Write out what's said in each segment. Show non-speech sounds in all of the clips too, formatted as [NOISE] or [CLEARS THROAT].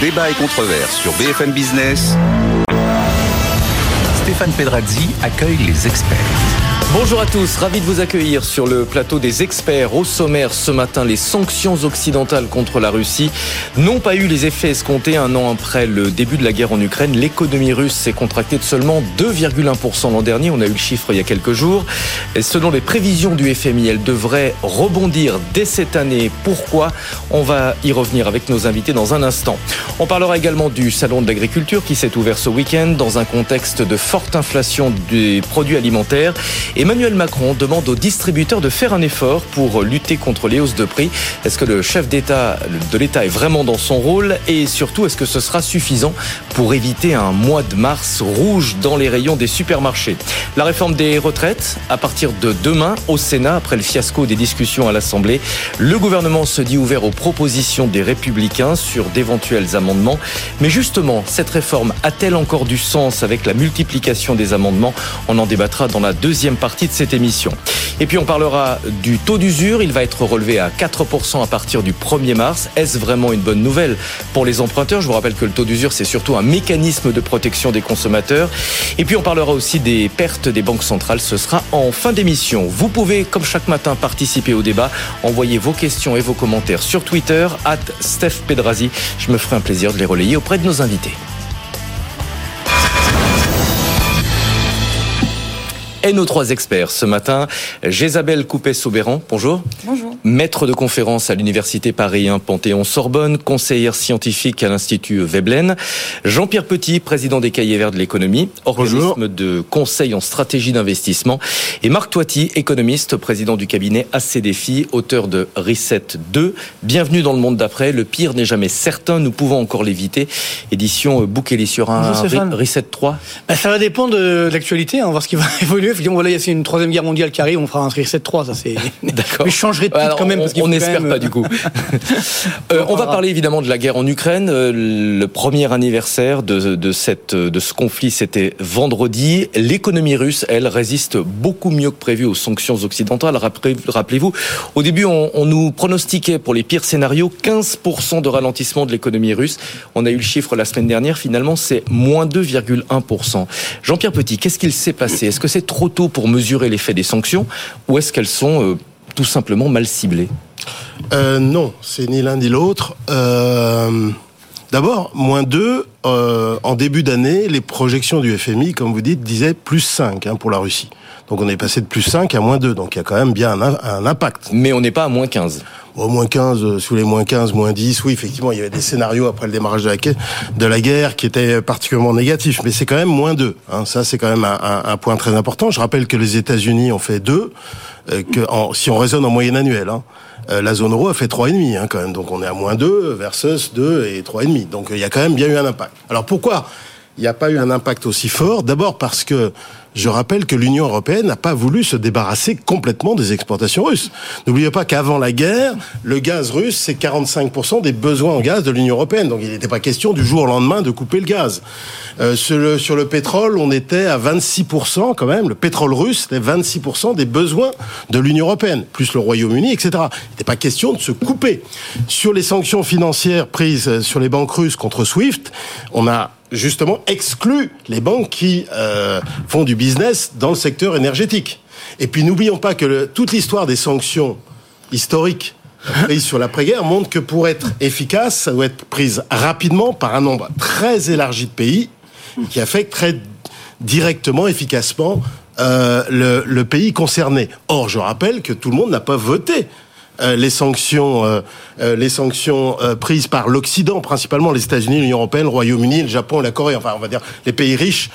Débat et controverse sur BFM Business. Stéphane Pedrazzi accueille les experts. Bonjour à tous, ravi de vous accueillir sur le plateau des experts. Au sommaire ce matin, les sanctions occidentales contre la Russie n'ont pas eu les effets escomptés un an après le début de la guerre en Ukraine. L'économie russe s'est contractée de seulement 2,1% l'an dernier. On a eu le chiffre il y a quelques jours. Et selon les prévisions du FMI, elle devrait rebondir dès cette année. Pourquoi? On va y revenir avec nos invités dans un instant. On parlera également du salon de l'agriculture qui s'est ouvert ce week-end dans un contexte de forte inflation des produits alimentaires. Emmanuel Macron demande aux distributeurs de faire un effort pour lutter contre les hausses de prix. Est-ce que le chef d'État de l'État est vraiment dans son rôle? Et surtout est-ce que ce sera suffisant pour éviter un mois de mars rouge dans les rayons des supermarchés? La réforme des retraites à partir de demain au Sénat après le fiasco des discussions à l'Assemblée, le gouvernement se dit ouvert aux propositions des républicains sur d'éventuels amendements. Mais justement, cette réforme a-t-elle encore du sens avec la multiplication des amendements? On en débattra dans la deuxième partie de cette émission. Et puis on parlera du taux d'usure. Il va être relevé à 4% à partir du 1er mars. Est-ce vraiment une bonne nouvelle pour les emprunteurs? Je vous rappelle que le taux d'usure, c'est surtout un mécanisme de protection des consommateurs. Et puis on parlera aussi des pertes des banques centrales. Ce sera en fin d'émission. Vous pouvez, comme chaque matin, participer au débat. Envoyez vos questions et vos commentaires sur Twitter, at Steph Pedrazi. Je me ferai un plaisir de les relayer auprès de nos invités. Et nos trois experts ce matin. Jésabelle Coupet-Saubéran, bonjour. Bonjour. Maître de conférence à l'Université Paris 1 Panthéon-Sorbonne, conseillère scientifique à l'Institut Veblen. Jean-Pierre Petit, président des Cahiers Verts de l'économie, organisme de conseil en stratégie d'investissement. Et Marc Toiti, économiste, président du cabinet ACDFI, auteur de Reset 2. Bienvenue dans le monde d'après. Le pire n'est jamais certain, nous pouvons encore l'éviter. Édition Boukeli sur un Reset 3. Bah, ça va dépendre de l'actualité, on va voir ce qui va [LAUGHS] évoluer voilà, il y a une troisième guerre mondiale qui arrive, on fera un 7-3, ça c'est. [LAUGHS] D'accord. Mais je changerai de titre quand même. on n'espère pas du coup. Euh, [LAUGHS] [LAUGHS] on va parler évidemment de la guerre en Ukraine. Euh, le premier anniversaire de, de, cette, de ce conflit, c'était vendredi. L'économie russe, elle, résiste beaucoup mieux que prévu aux sanctions occidentales. Rappelez-vous, au début, on, on nous pronostiquait pour les pires scénarios 15% de ralentissement de l'économie russe. On a eu le chiffre la semaine dernière. Finalement, c'est moins 2,1%. Jean-Pierre Petit, qu'est-ce qu'il s'est passé? Est-ce que c'est trop tôt pour mesurer l'effet des sanctions ou est-ce qu'elles sont euh, tout simplement mal ciblées? Euh, Non, c'est ni l'un ni l'autre. Euh, d'abord, moins 2, en début d'année, les projections du FMI, comme vous dites, disaient plus 5 hein, pour la Russie. Donc on est passé de plus 5 à moins 2, donc il y a quand même bien un, un impact. Mais on n'est pas à moins 15 au moins 15, euh, sous les moins 15, moins 10, oui, effectivement, il y avait des scénarios après le démarrage de la, de la guerre qui étaient particulièrement négatifs, mais c'est quand même moins 2. Hein. Ça, c'est quand même un, un, point très important. Je rappelle que les États-Unis ont fait 2, euh, que si on raisonne en moyenne annuelle. Hein, euh, la zone euro a fait 3,5 hein, quand même. Donc on est à moins 2 versus 2 et 3,5. Donc il y a quand même bien eu un impact. Alors pourquoi il n'y a pas eu un impact aussi fort D'abord parce que je rappelle que l'Union européenne n'a pas voulu se débarrasser complètement des exportations russes. N'oubliez pas qu'avant la guerre, le gaz russe, c'est 45% des besoins en gaz de l'Union européenne. Donc il n'était pas question du jour au lendemain de couper le gaz. Euh, sur, le, sur le pétrole, on était à 26% quand même. Le pétrole russe, c'était 26% des besoins de l'Union européenne, plus le Royaume-Uni, etc. Il n'était pas question de se couper. Sur les sanctions financières prises sur les banques russes contre SWIFT, on a justement exclut les banques qui euh, font du business dans le secteur énergétique. Et puis n'oublions pas que toute l'histoire des sanctions historiques prises sur l'après-guerre montre que pour être efficace, ça doit être prise rapidement par un nombre très élargi de pays qui affecte très directement, efficacement euh, le pays concerné. Or, je rappelle que tout le monde n'a pas voté euh, les sanctions, euh, euh, les sanctions prises par l'Occident, principalement les États-Unis, l'Union européenne, le Royaume-Uni, le Japon, la Corée. Enfin, on va dire les pays riches.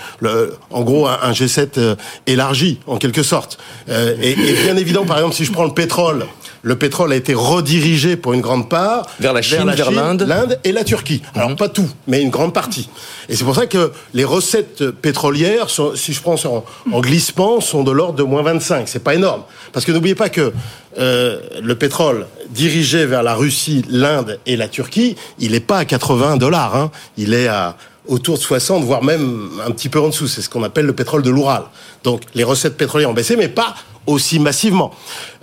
En gros, un, G7 élargi en quelque sorte. Et, et, bien évidemment, par exemple, si je prends le pétrole, le pétrole a été redirigé pour une grande part vers la Chine, vers l'Inde, l'Inde et la Turquie. Alors mhm. pas tout, mais une grande partie. Et c'est pour ça que les recettes pétrolières, si je prends en, en glissement, sont de l'ordre de moins 25. C'est pas énorme, parce que n'oubliez pas que euh, le pétrole dirigé vers la Russie, l'Inde et la Turquie, il n'est pas à 80 dollars. Hein. Il est à autour de 60, voire même un petit peu en dessous. C'est ce qu'on appelle le pétrole de l'Oural. Donc les recettes pétrolières ont baissé, mais pas aussi massivement.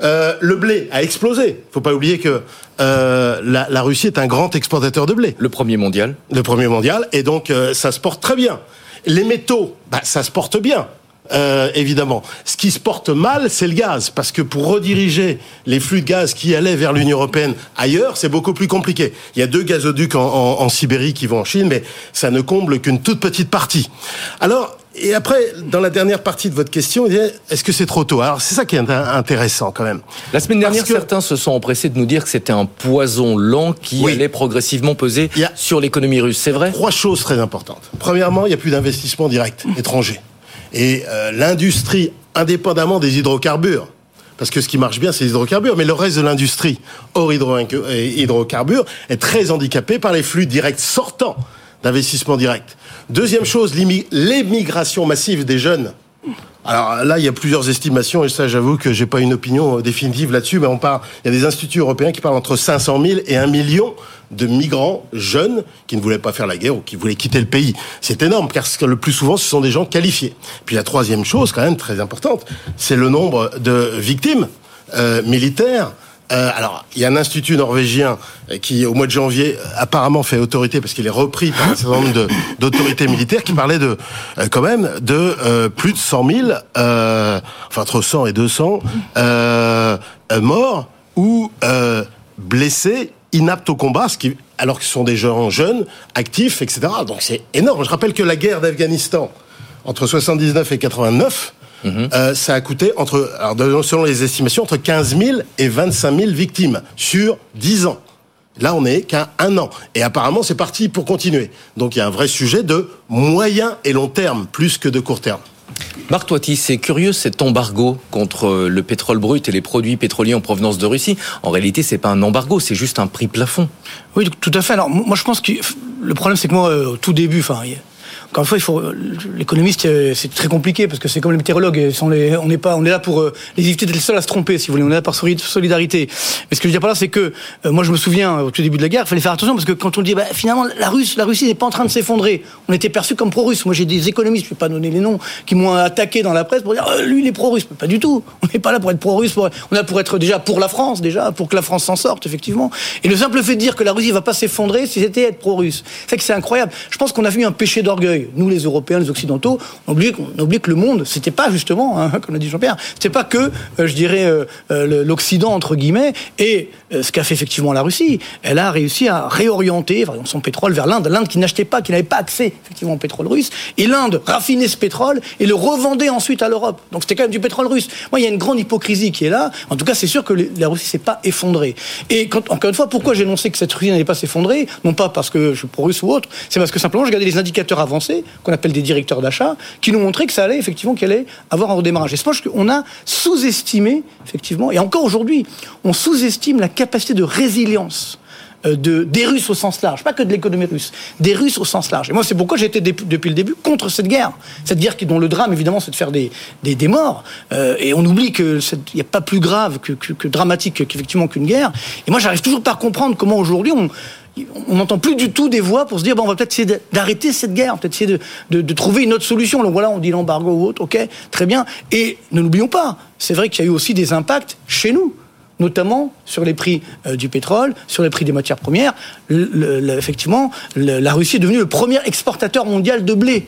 Euh, le blé a explosé. Il faut pas oublier que euh, la, la, Russie est un grand exportateur de blé. Le premier mondial. Le premier mondial, et donc euh, ça se porte très bien. Les métaux, bah, ça se porte bien. Euh, évidemment. Ce qui se porte mal, c'est le gaz, parce que pour rediriger les flux de gaz qui allaient vers l'Union européenne ailleurs, c'est beaucoup plus compliqué. Il y a deux gazoducs en, en, Sibérie qui vont en Chine, mais ça ne comble qu'une toute petite partie. Alors, et après, dans la dernière partie de votre question, est-ce que c'est trop tôt? Alors, c'est ça qui est intéressant quand même. La semaine dernière, certains se sont empressés de nous dire que c'était un poison lent qui allait progressivement peser sur l'économie russe. C'est vrai? Trois choses très importantes. Premièrement, il n'y a plus d'investissement direct étranger. Et euh, l'industrie, indépendamment des hydrocarbures, parce que ce qui marche bien, c'est les hydrocarbures, mais le reste de l'industrie hors hydrocarbures est très handicapé par les flux directs sortants d'investissement direct. Deuxième chose, l'émigration massive des jeunes alors là, il y a plusieurs estimations, et ça, j'avoue que j'ai pas une opinion euh, définitive là-dessus, mais on parle, il y a des instituts européens qui parlent entre 500 000 et 1 million de migrants jeunes qui ne voulaient pas faire la guerre ou qui voulaient quitter le pays. C'est énorme, que le plus souvent, ce sont des gens qualifiés. Puis la troisième chose, quand même très importante, c'est le nombre de victimes euh, militaires euh, alors, il y a un institut norvégien euh, qui, au mois de janvier, apparemment fait autorité parce qu'il est repris par un certain nombre d'autorités militaires qui parlait de, euh, quand même, de plus de 100 000, enfin entre 100 et 200 morts ou blessés inaptes au combat, alors que ce sont des gens jeunes, actifs, etc. Donc c'est énorme. Je rappelle que la guerre d'Afghanistan entre 79 et 89 Mhm. Euh, ça a coûté entre, alors selon les estimations, entre 15 000 et 25 000 victimes sur 10 ans. Là, on n'est qu'à un an. Et apparemment, c'est parti pour continuer. Donc, il y a un vrai sujet de moyen et long terme, plus que de court terme. Marc Toiti, c'est curieux cet embargo contre le pétrole brut et les produits pétroliers en provenance de Russie. En réalité, c'est pas un embargo, c'est juste un prix plafond. Oui, tout à fait. Alors, moi, je pense que le problème, c'est que moi, au tout début, enfin, encore une fois, il faut l'économiste, euh, c'est très compliqué parce que c'est comme les météorologues. On n'est pas, on est là pour euh, les éviter d'être les seuls à se tromper, si vous voulez. On est là par solidarité. Mais ce que je veux dire par là, c'est que euh, moi, je me souviens au tout début de la guerre, il fallait faire attention parce que quand on dit bah, finalement la Russe, la Russie n'est pas en train de s'effondrer, on était perçu comme pro-russe. Moi, j'ai des économistes, je ne vais pas donner les noms, qui m'ont attaqué dans la presse pour dire lui, il est pro-russe. Pas du tout. On n'est pas là pour être pro-russe. On est là pour être déjà pour la France, déjà pour que la France s'en sorte, effectivement. Et le simple fait de dire que la Russie va pas s'effondrer, c'était être pro-russe. C'est que c'est incroyable. Je pense qu'on a vu un péché d'orgueil, nous les Européens les Occidentaux, on oublie, on oublie que le monde, c'était pas justement, hein, [LAUGHS] comme l'a dit Jean-Pierre, c'était pas que, euh, je dirais, euh, euh, l'Occident entre guillemets, et ce qu'a fait effectivement la Russie. Elle a réussi à réorienter son pétrole vers l'Inde, l'Inde qui n'achetait pas, qui n'avait pas accès effectivement au pétrole russe, et l'Inde raffinait ce pétrole et le revendait ensuite à l'Europe. Donc c'était quand même du pétrole russe. Moi, il y a une grande hypocrisie qui est là. En tout cas, c'est sûr que la Russie s'est pas effondrée. Et encore une fois, pourquoi j'ai annoncé que cette Russie n'allait pas s'effondrer? Non pas parce que je suis pro-russe ou autre, c'est parce que simplement je regardais les indicateurs avancés qu'on appelle des directeurs d'achat, qui nous montraient que ça allait effectivement qu'elle allait avoir un redémarrage. Et je pense qu'on a sous-estimé, effectivement, et encore aujourd'hui, on sous-estime la capacité de résilience euh, de, des Russes au sens large, pas que de l'économie russe, des Russes au sens large. Et moi, c'est pourquoi j'ai été depuis le début contre cette guerre. Cette guerre qui, dont le drame, évidemment, c'est de faire des, des, morts. Euh, et on oublie qu'il n'y a pas plus grave que dramatique qu'effectivement qu'une guerre. Et moi, j'arrive toujours pas à comprendre comment aujourd'hui on on n'entend plus du tout des voix pour se dire bon, on va peut-être essayer d'arrêter cette guerre, peut-être essayer de, trouver une autre solution. Donc voilà, on dit l'embargo ou autre, ok, très bien. Et ne l'oublions pas, c'est vrai qu'il y a eu aussi des impacts chez nous notamment sur les prix euh, du pétrole, sur les prix des matières premières. effectivement, la Russie est devenue le premier exportateur mondial de blé.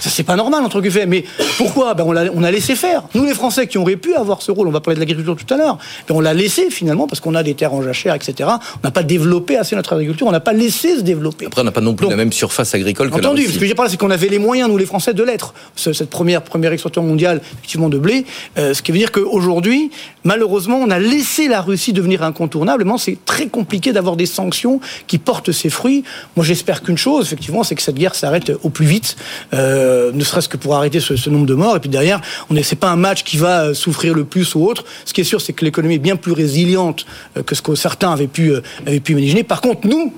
Ça, c'est pas normal, entre guillemets. Mais pourquoi? Ben, on, a, on a laissé faire. Nous, les Français qui auraient pu avoir ce rôle, on va parler de l'agriculture tout à l'heure, ben, on l'a laissé finalement parce qu'on a des terres en jachère, etc. On n'a pas développé assez notre agriculture, on n'a pas laissé se développer. Après, on n'a pas non plus la même surface agricole que entendu, la ce que j'ai parlé, c'est qu'on avait les moyens, nous, les Français, de l'être. Cette première, première exportation mondiale, effectivement, de blé. Euh, ce qui veut dire qu'aujourd'hui, malheureusement, on a laissé la Russie devenir incontournable. C'est très compliqué d'avoir des sanctions qui portent ses fruits. Moi, j'espère qu'une chose, effectivement, c'est que cette guerre s'arrête au plus vite. Euh, euh, ne serait-ce que pour arrêter ce, nombre de morts. Et puis derrière, on n'est, pas un match qui va souffrir le plus ou autre. Ce qui est sûr, c'est que l'économie est bien plus résiliente que ce que certains avaient pu, avaient pu imaginer. Par contre, nous,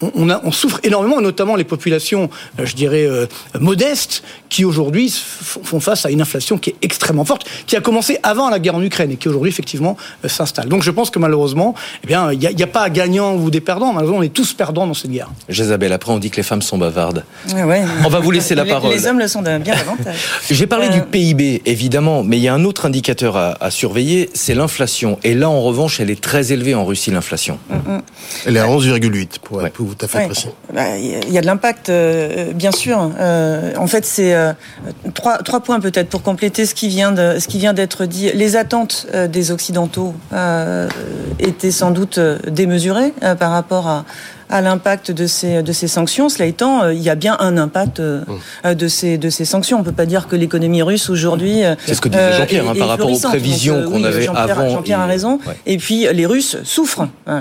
on, a, on, souffre énormément, notamment les populations, euh, je dirais, euh, modestes, qui aujourd'hui font face à une inflation qui est extrêmement forte, qui a commencé avant la guerre en Ukraine et qui aujourd'hui, effectivement, euh, s'installe. Donc je pense que malheureusement, eh bien, il n'y a, a, pas gagnant ou des perdants. Malheureusement, on est tous perdants dans cette guerre. Jésabelle, après, on dit que les femmes sont bavardes. Ouais, On va vous laisser la parole. Les hommes le sont bien davantage. [LAUGHS] J'ai parlé du PIB, évidemment, mais il y a un autre indicateur à, à surveiller, c'est l'inflation. Et là, en revanche, elle est très élevée en Russie, l'inflation. Mm -hmm. Elle est à 11,8 pour être tout à fait ouais. précis. Bah, il y a de l'impact, euh, bien sûr. Euh, en fait, c'est euh, trois, trois points peut-être pour compléter ce qui vient de, ce qui vient d'être dit. Les attentes des occidentaux étaient sans doute démesurées par rapport à à l'impact de ces, de ces sanctions. Cela étant, euh, il y a bien un impact euh, mmh. de, ces, de ces sanctions. On ne peut pas dire que l'économie russe aujourd'hui. C'est ce que disait Jean-Pierre hein, par rapport aux prévisions qu'on oui, avait Jean avant. Jean-Pierre a raison. Ouais. Et puis les Russes souffrent. [LAUGHS]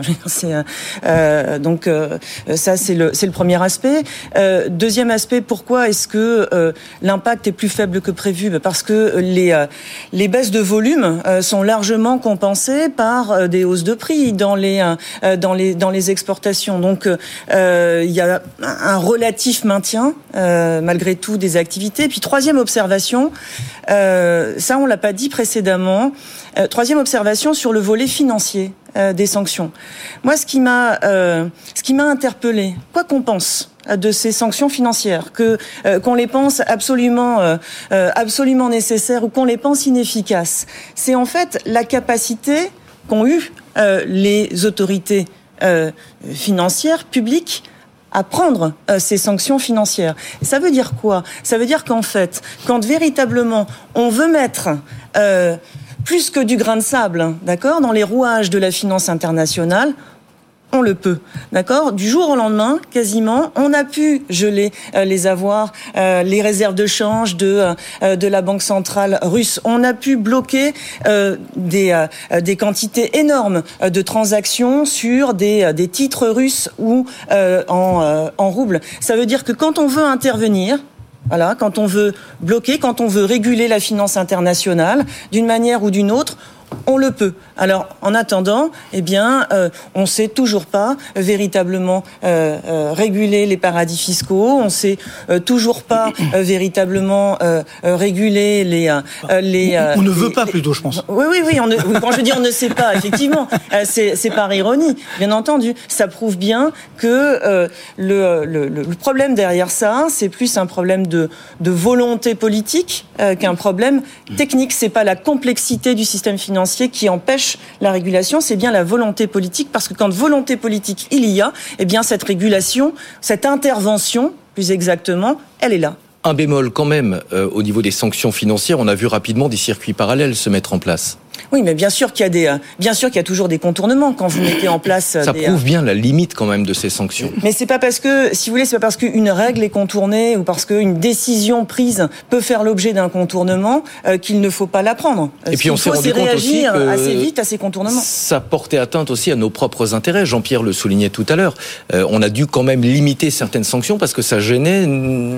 Euh, donc ça, c'est le, le premier aspect. deuxième aspect, pourquoi est-ce que l'impact est plus faible que prévu? Parce que les, les baisses de volume sont largement compensées par des hausses de prix dans les, dans les, dans les exportations. Donc donc euh, il y a un relatif maintien euh, malgré tout des activités. Puis troisième observation, euh, ça on l'a pas dit précédemment. Euh, troisième observation sur le volet financier euh, des sanctions. Moi, ce qui m'a ce qui m'a interpellé, quoi qu'on pense de ces sanctions financières, euh, qu'on les pense absolument euh, absolument nécessaires ou qu'on les pense inefficaces, c'est en fait la capacité qu'ont eu euh, les autorités euh, financières publiques à prendre euh, ces sanctions financières. Ça veut dire quoi? Ça veut dire qu'en fait, quand véritablement on veut mettre euh, plus que du grain de sable, d'accord, dans les rouages de la finance internationale, on le peut, d'accord? Du jour au lendemain, quasiment, on a pu geler euh, les avoirs, euh, les réserves de change de euh, de la banque centrale russe. On a pu bloquer des quantités énormes de transactions sur des des titres russes ou en en roubles. Ça veut dire que quand on veut intervenir, voilà, quand on veut bloquer, quand on veut réguler la finance internationale d'une manière ou d'une autre, on le peut. Alors, en attendant, eh bien, euh, on ne sait toujours pas véritablement euh, euh, réguler les paradis fiscaux. On ne sait euh, toujours pas euh, véritablement euh, réguler les les. on, on ne les, veut pas plutôt, je pense. Oui, oui, oui. On ne, quand je dis on ne sait pas, effectivement, c'est par ironie, bien entendu. Ça prouve bien que le, le, le, problème derrière ça, c'est plus un problème de, de volonté politique qu'un problème technique. C'est pas la complexité du système financier qui empêche la régulation, c'est bien la volonté politique, parce que quand volonté politique il y a, eh bien cette régulation, cette intervention, plus exactement, elle est là. Un bémol quand même euh, au niveau des sanctions financières, on a vu rapidement des circuits parallèles se mettre en place. Oui, mais bien sûr qu'il y a des, bien sûr qu'il y a toujours des contournements quand vous mettez en place. Ça des, prouve bien la limite quand même de ces sanctions. Mais c'est pas parce que, si vous voulez, c'est pas parce qu'une règle est contournée ou parce qu'une décision prise peut faire l'objet d'un contournement euh, qu'il ne faut pas la prendre. Et puis on s'est rendu compte aussi que assez vite à ces contournements. Ça portait atteinte aussi à nos propres intérêts. Jean-Pierre le soulignait tout à l'heure. Euh, on a dû quand même limiter certaines sanctions parce que ça gênait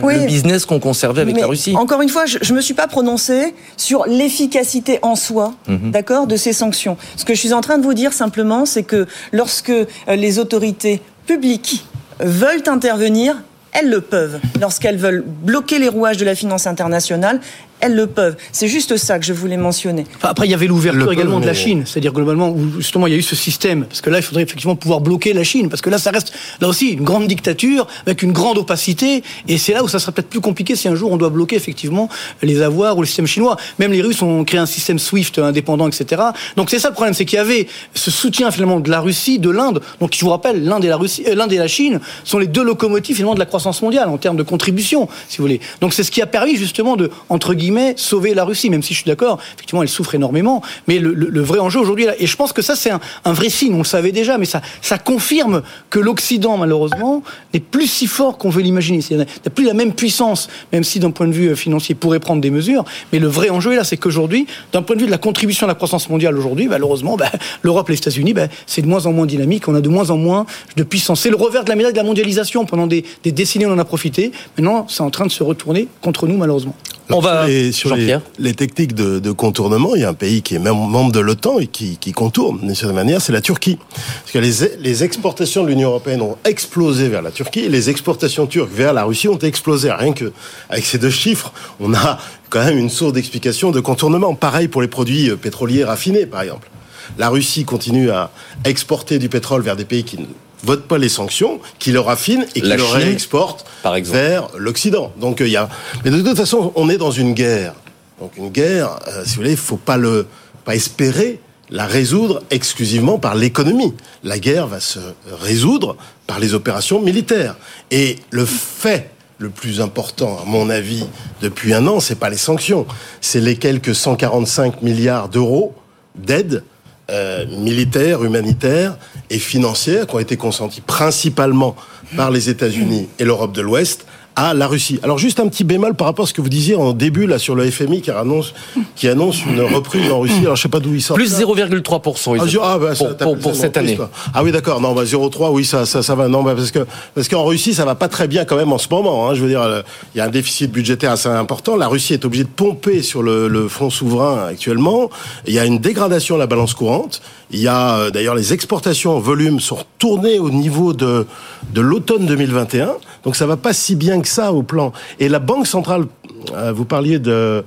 oui, le business qu'on conservait avec la Russie. Encore une fois, je, je me suis pas prononcé sur l'efficacité en soi, mm -hmm. D'accord, de ces sanctions. Ce que je suis en train de vous dire simplement, c'est que lorsque euh, les autorités publiques veulent intervenir, elles le peuvent. Lorsqu'elles veulent bloquer les rouages de la finance internationale, elles le peuvent. C'est juste ça que je voulais mentionner. Enfin, après, il y avait l'ouverture également de la Chine. C'est-à-dire, globalement, où justement, il y a eu ce système. Parce que là, il faudrait effectivement pouvoir bloquer la Chine. Parce que là, ça reste, là aussi, une grande dictature, avec une grande opacité. Et c'est là où ça sera peut-être plus compliqué si un jour on doit bloquer, effectivement, les avoirs ou le système chinois. Même les Russes ont créé un système SWIFT indépendant, etc. Donc, c'est ça le problème. C'est qu'il y avait ce soutien, finalement, de la Russie, de l'Inde. Donc, je vous rappelle, l'Inde et la Russie, euh, l'Inde et la Chine sont les deux locomotives, finalement, de la croissance mondiale en termes de contribution, si vous voulez. Donc, c'est ce qui a permis, justement, de, entre guillemets, sauver la Russie, même si je suis d'accord, effectivement, elle souffre énormément. Mais le, vrai enjeu aujourd'hui, et je pense que ça, c'est un, vrai signe, on le savait déjà, mais ça, confirme que l'Occident, malheureusement, n'est plus si fort qu'on veut l'imaginer. Il n'a plus la même puissance, même si d'un point de vue euh, financier, il pourrait prendre des mesures. Mais le vrai enjeu là, c'est qu'aujourd'hui, d'un point de vue de la contribution à la croissance mondiale aujourd'hui, malheureusement, bah, [LAUGHS] l'Europe les États-Unis, bah, c'est de moins en moins dynamique, on a de moins en moins de puissance. C'est le revers de la médaille de la mondialisation. Pendant des, des décennies, on en a profité. Maintenant, c'est en train de se retourner contre nous, malheureusement. On va et sur les, les, techniques de, de, contournement, il y a un pays qui est même membre de l'OTAN et qui, qui contourne d'une certaine manière, c'est la Turquie. Parce que les, les exportations de l'Union européenne ont explosé vers la Turquie et les exportations turques vers la Russie ont explosé. Rien que avec ces deux chiffres, on a quand même une source d'explication de contournement. Pareil pour les produits pétroliers raffinés, par exemple. La Russie continue à exporter du pétrole vers des pays qui ne votent pas les sanctions, qui le raffinent et qui le réexportent vers l'Occident. Donc il y a. Mais de toute façon, on est dans une guerre. Donc une guerre, euh, si vous voulez, il faut pas le pas espérer la résoudre exclusivement par l'économie. La guerre va se résoudre par les opérations militaires. Et le fait le plus important, à mon avis, depuis un an, c'est pas les sanctions, c'est les quelques 145 milliards d'euros d'aide euh, militaires, humanitaires et financières qui ont été consentis principalement par les États-Unis et l'Europe de l'Ouest à la Russie. Alors juste un petit bémol par rapport à ce que vous disiez en début là sur le FMI qui annonce qui annonce une reprise en Russie. Alors je sais pas d'où il sort. Plus 0,3 ah, bah, pour, pour, pour cette année. Ah oui d'accord. Non bah 0,3 oui ça ça ça va non bah, parce que parce qu'en Russie ça va pas très bien quand même en ce moment. Hein. Je veux dire euh, il y a un déficit budgétaire assez important. La Russie est obligée de pomper sur le, le fonds souverain actuellement. Il y a une dégradation de la balance courante. Il y a euh, d'ailleurs les exportations en volume sont retournées au niveau de de l'automne 2021. Donc ça va pas si bien que ça au plan. Et la Banque centrale, euh, vous parliez de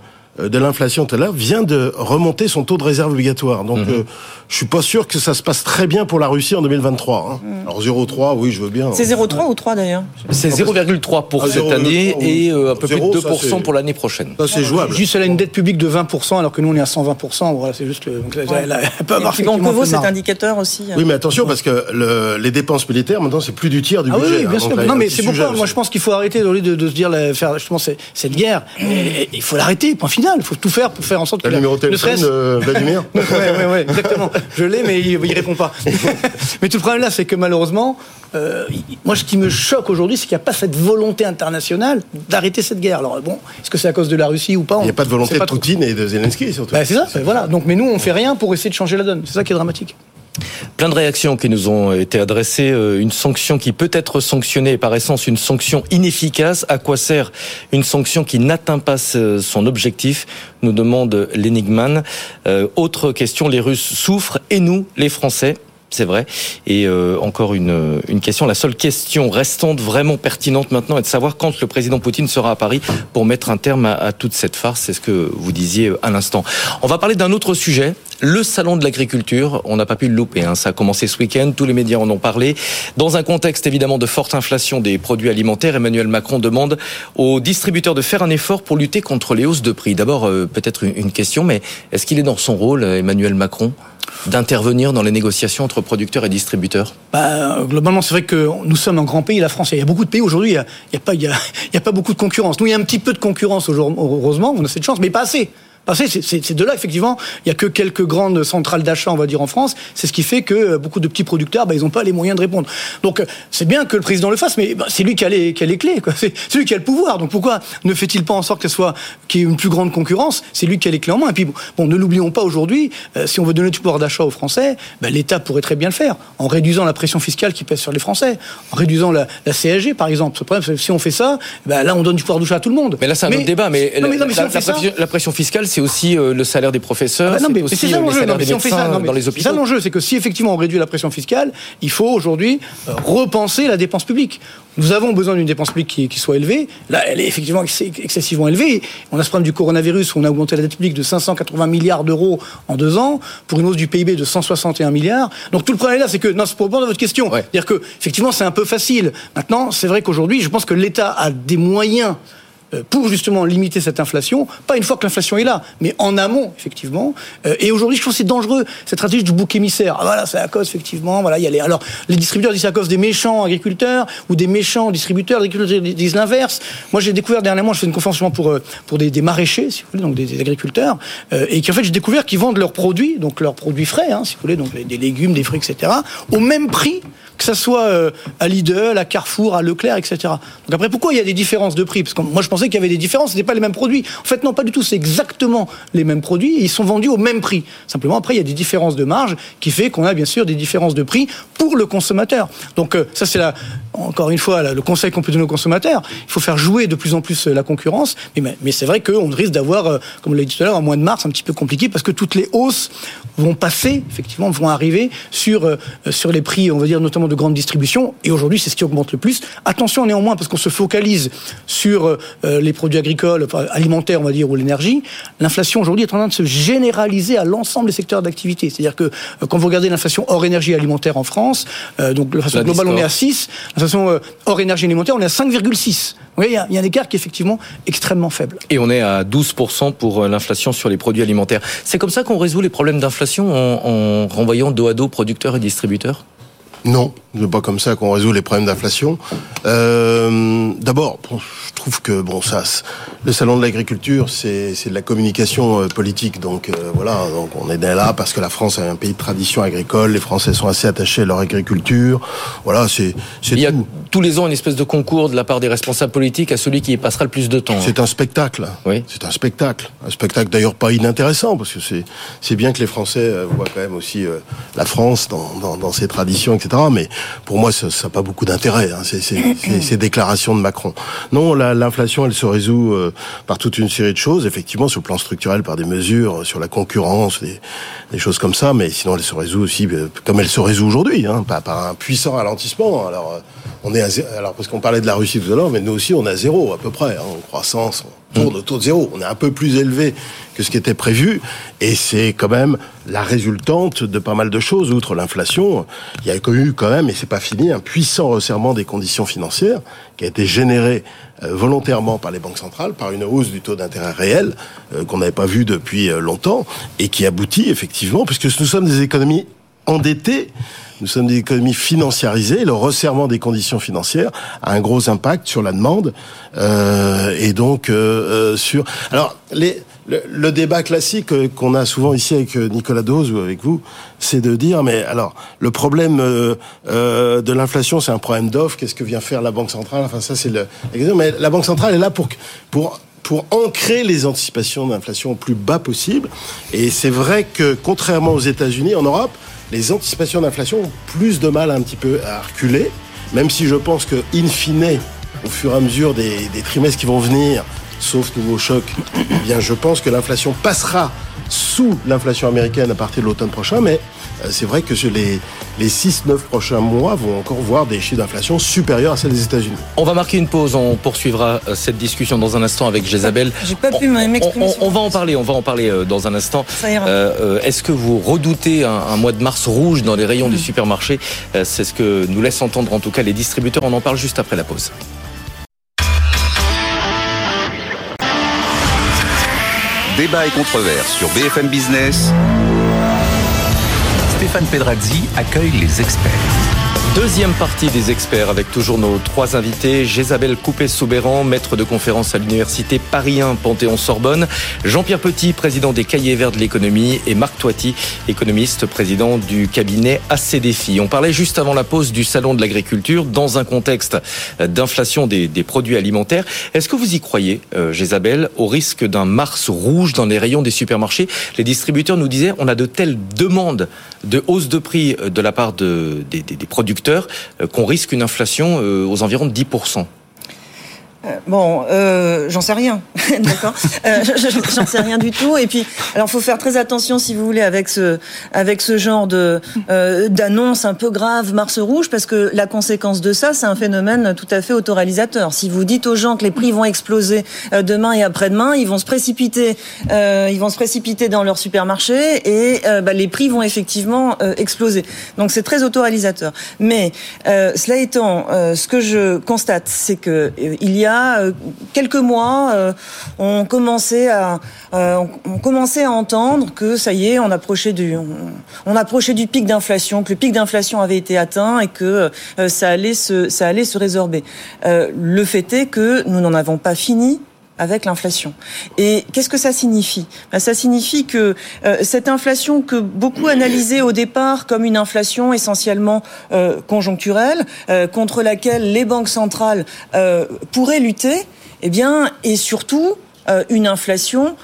de l'inflation tout à l'heure, vient de remonter son taux de réserve obligatoire. Donc, mmh. euh, je suis pas sûr que ça se passe très bien pour la Russie en 2023. Hein. Mmh. Alors 0,3, oui, je veux bien. C'est 0,3 ouais. ou 3 d'ailleurs C'est 0,3 pour ah, cette 0, année 3, oui. et euh, un peu 0, plus de 2% ça, pour l'année prochaine. Ça, c'est jouable. Juste, elle a une dette publique de 20%, alors que nous, on est à 120%. Voilà, c'est juste. Donc, ouais. elle, elle peut avoir Donc, vaut cet indicateur aussi. Oui, mais attention, parce que le, les dépenses militaires, maintenant, c'est plus du tiers du ah, budget. Oui, bien sûr. Non, mais c'est pourquoi, moi, je pense qu'il faut arrêter de, de, de se dire, faire justement cette guerre. Il faut l'arrêter, point final. Il faut tout faire pour faire en sorte que. Le numéro de téléphone, euh, Vladimir Oui, oui, oui, exactement. Je l'ai, mais il, il répond pas. [LAUGHS] mais tout le problème là, c'est que malheureusement, euh, moi, ce qui me choque aujourd'hui, c'est qu'il n'y a pas cette volonté internationale d'arrêter cette guerre. Alors bon, est-ce que c'est à cause de la Russie ou pas Il n'y a pas de volonté de Poutine et de Zelensky, surtout. Bah, c'est ça, voilà. Donc, mais nous, on fait rien pour essayer de changer la donne. C'est ça qui est dramatique. Plein de réactions qui nous ont été adressées. Euh, une sanction qui peut être sanctionnée, par essence une sanction inefficace. À quoi sert une sanction qui n'atteint pas son objectif nous demande l'énigman. Euh, autre question, les Russes souffrent et nous, les Français c'est vrai. Et euh, encore une, une question. La seule question restante vraiment pertinente maintenant est de savoir quand le président Poutine sera à Paris pour mettre un terme à, toute cette farce. C'est ce que vous disiez à l'instant. On va parler d'un autre sujet. Le salon de l'agriculture, on n'a pas pu le louper. Hein. Ça a commencé ce week-end, tous les médias en ont parlé. Dans un contexte évidemment de forte inflation des produits alimentaires, Emmanuel Macron demande aux distributeurs de faire un effort pour lutter contre les hausses de prix. D'abord, euh, peut-être une question, mais est-ce qu'il est dans son rôle, Emmanuel Macron d'intervenir dans les négociations entre producteurs et distributeurs bah, Globalement, c'est vrai que nous sommes un grand pays, la France. Il y a beaucoup de pays aujourd'hui, il n'y a, a, pas, [LAUGHS] pas beaucoup de concurrence. Nous, il y a un petit peu de concurrence, heureusement, on a cette chance, mais pas assez. C'est de là, effectivement, il n'y a que quelques grandes centrales d'achat, on va dire, en France. C'est ce qui fait que beaucoup de petits producteurs, bah, ils n'ont pas les moyens de répondre. Donc, c'est bien que le président le fasse, mais bah, c'est lui qui a les, qui a les clés. C'est lui qui a le pouvoir. Donc, pourquoi ne fait-il pas en sorte qu'il soit qu'il y ait une plus grande concurrence? C'est lui qui a les clés en main. Et puis, bon, ne l'oublions pas aujourd'hui, euh, si on veut donner du pouvoir d'achat aux Français, bah, l'État pourrait très bien le faire, en réduisant la pression fiscale qui pèse sur les Français, en réduisant la, la CSG, par exemple. Le problème, si on fait ça, bah, là, on donne du pouvoir d'achat à tout le monde. Mais là, c'est un autre débat. Mais, non, mais, non, mais la, si la, pression, la, pression, fiscale, c'est aussi euh, le salaire des professeurs, ah bah non, mais c'est aussi les salaires des médecins dans les hôpitaux. C'est ça l'enjeu, c'est que si effectivement on réduit la pression fiscale, il faut aujourd'hui euh, repenser la dépense publique. Nous avons besoin d'une dépense publique qui, qui, soit élevée. Là, elle est effectivement excessivement élevée. On a ce problème du coronavirus où on a augmenté la dette publique de 580 milliards d'euros en deux ans pour une hausse du PIB de 161 milliards. Donc tout le problème là, c'est que, non, c'est pour répondre à votre question. C'est-à-dire que, effectivement, c'est un peu facile. Maintenant, c'est vrai qu'aujourd'hui, je pense que l'État a des moyens euh, pour justement limiter cette inflation, pas une fois que l'inflation est là, mais en amont, effectivement. Euh, et aujourd'hui, je trouve que c'est dangereux, cette stratégie du bouc émissaire. Ah, voilà, c'est à cause, effectivement, voilà, il y a les... Alors, les distributeurs disent c'est à cause des méchants agriculteurs ou des méchants distributeurs, les agriculteurs disent l'inverse. Moi, j'ai découvert dernièrement, je fais une conférence pour, pour des, des, maraîchers, si vous voulez, donc des, agriculteurs, et qui en fait, j'ai découvert qu'ils vendent leurs produits, donc leurs produits frais, hein, si vous voulez, donc des légumes, des fruits, etc., au même prix que ça soit euh, à Lidl, à Carrefour, à Leclerc, etc. Donc après, pourquoi il y a des différences de prix? Parce que moi, je pensais qu'il y avait des différences, ce n'étaient pas les mêmes produits. En fait, non, pas du tout. C'est exactement les mêmes produits ils sont vendus au même prix. Simplement, après, il y a des différences de marge qui fait qu'on a bien sûr des différences de prix pour le consommateur. Donc euh, ça, c'est encore une fois le conseil qu'on peut donner aux consommateurs. Il faut faire jouer de plus en plus euh, la concurrence. Mais, c'est vrai qu'on risque d'avoir, comme on l'a dit tout à l'heure, en mois de mars, un petit peu compliqué parce que toutes les hausses vont passer, effectivement, vont arriver sur, sur les prix, on va dire notamment de grande distribution. Et aujourd'hui, c'est ce qui augmente le plus. Attention néanmoins, parce qu'on se focalise sur euh, les produits agricoles, alimentaires, on va dire, ou l'énergie. L'inflation aujourd'hui est en train de se généraliser à l'ensemble des secteurs d'activité. C'est-à-dire que euh, quand vous regardez l'inflation hors énergie alimentaire en France, euh, donc de façon globale, on est à 6. L'inflation hors énergie alimentaire, on est à 5,6. Il y, a, il y a un écart qui est effectivement extrêmement faible. Et on est à 12% pour l'inflation sur les produits alimentaires. C'est comme ça qu'on résout les problèmes d'inflation en, en renvoyant dos à dos producteurs et distributeurs? Non, n'est pas comme ça qu'on résout les problèmes d'inflation. Euh, D'abord, je trouve que bon, ça, le salon de l'agriculture, c'est de la communication euh, politique, donc euh, voilà, donc on est là parce que la France est un pays de tradition agricole, les Français sont assez attachés à leur agriculture, voilà, c'est Il y a tous les ans une espèce de concours de la part des responsables politiques à celui qui y passera le plus de temps. C'est un spectacle. Oui. C'est un spectacle, un spectacle d'ailleurs pas inintéressant parce que c'est c'est bien que les Français euh, voient quand même aussi la France dans, dans, dans ses traditions, etc. Mais pour moi, ça n'a pas beaucoup d'intérêt, hein, ces, ces, ces, déclarations de Macron. Non, l'inflation, elle se résout euh, par toute une série de choses, effectivement, sur le plan structurel, par des mesures, sur la concurrence, des, des choses comme ça, mais sinon, elle se résout aussi, euh, comme elle se résout aujourd'hui, hein, par, par, un puissant ralentissement. Alors, euh, on est à zéro, alors parce qu'on parlait de la Russie tout à l'heure, mais nous aussi, on est à zéro, à peu près, hein, en croissance, tourne autour de zéro. On est un peu plus élevé que ce qui était prévu, et c'est quand même la résultante de pas mal de choses. Outre l'inflation, il y a eu quand même, et c'est pas fini, un puissant resserrement des conditions financières qui a été généré euh, volontairement par les banques centrales, par une hausse du taux d'intérêt réel euh, qu'on n'avait pas vu depuis euh, longtemps, et qui aboutit effectivement, puisque nous sommes des économies endettées, nous sommes des économies financiarisées. Le resserrement des conditions financières a un gros impact sur la demande euh, et donc euh, sur. Alors les, le, débat classique qu'on a souvent ici avec Nicolas Dose ou avec vous, c'est de dire mais alors le problème euh, de l'inflation, c'est un problème d'offre. Qu'est-ce que vient faire la banque centrale? Enfin ça c'est le. Mais la banque centrale est là pour pour pour ancrer les anticipations d'inflation au plus bas possible. Et c'est vrai que contrairement aux États-Unis, en Europe, les anticipations d'inflation ont plus de mal un petit peu à reculer, même si je pense que, in fine, au fur et à mesure des, trimestres qui vont venir, sauf nouveau choc, eh bien, je pense que l'inflation passera sous l'inflation américaine à partir de l'automne prochain, mais euh, c'est vrai que les, les 6-9 prochains mois vont encore voir des chiffres d'inflation supérieurs à celles des États-Unis. On va marquer une pause, on poursuivra euh, cette discussion dans un instant avec Jésabel. J'ai pas pu m'exprimer. On, on, va en parler, on va en parler euh, dans un instant. Est-ce que vous redoutez un, mois de mars rouge dans les rayons du mm. supermarché C'est ce que nous laissent entendre en tout cas les distributeurs. On en parle juste après la pause. Débat et controverse sur BFM Business. Stéphane Pedrazzi accueille les experts. Deuxième partie des experts avec toujours nos trois invités. Jésabel Coupé-Soubéran, maître de conférence à l'université Paris 1 Panthéon-Sorbonne. Jean-Pierre Petit, président des Cahiers Verts de l'économie. Et Marc Toiti, économiste, président du cabinet ACDFI. On parlait juste avant la pause du salon de l'agriculture dans un contexte d'inflation des, produits alimentaires. Est-ce que vous y croyez, euh, Jésabel, au risque d'un mars rouge dans les rayons des supermarchés? Les distributeurs nous disaient on a de telles demandes de hausse de prix euh, de la part de, des, des producteurs euh, qu'on risque une inflation euh, aux environs de 10%. Euh, bon, euh, j'en sais rien, [LAUGHS] d'accord. Euh, j'en sais rien du tout. Et puis, alors, faut faire très attention, si vous voulez, avec ce, avec ce genre de euh, d'annonce un peu grave, Mars rouge, parce que la conséquence de ça, c'est un phénomène tout à fait autoréalisateur. Si vous dites aux gens que les prix vont exploser demain et après-demain, ils vont se précipiter, ils vont se précipiter dans leur supermarché et bah, les prix vont effectivement exploser. Donc, c'est très autoréalisateur. Mais cela étant, ce que je constate, c'est que il y a a quelques mois, on commençait à on commençait à entendre que ça y est, on approchait du on, approchait du pic d'inflation, que le pic d'inflation avait été atteint et que ça allait se ça allait se résorber. le fait est que nous n'en avons pas fini avec l'inflation. Et qu'est-ce que ça signifie? Ben, Ça signifie que euh, cette inflation que beaucoup analysaient au départ comme une inflation essentiellement euh, conjoncturelle, euh, contre laquelle les banques centrales pourraient lutter, eh bien, est surtout une inflation euh,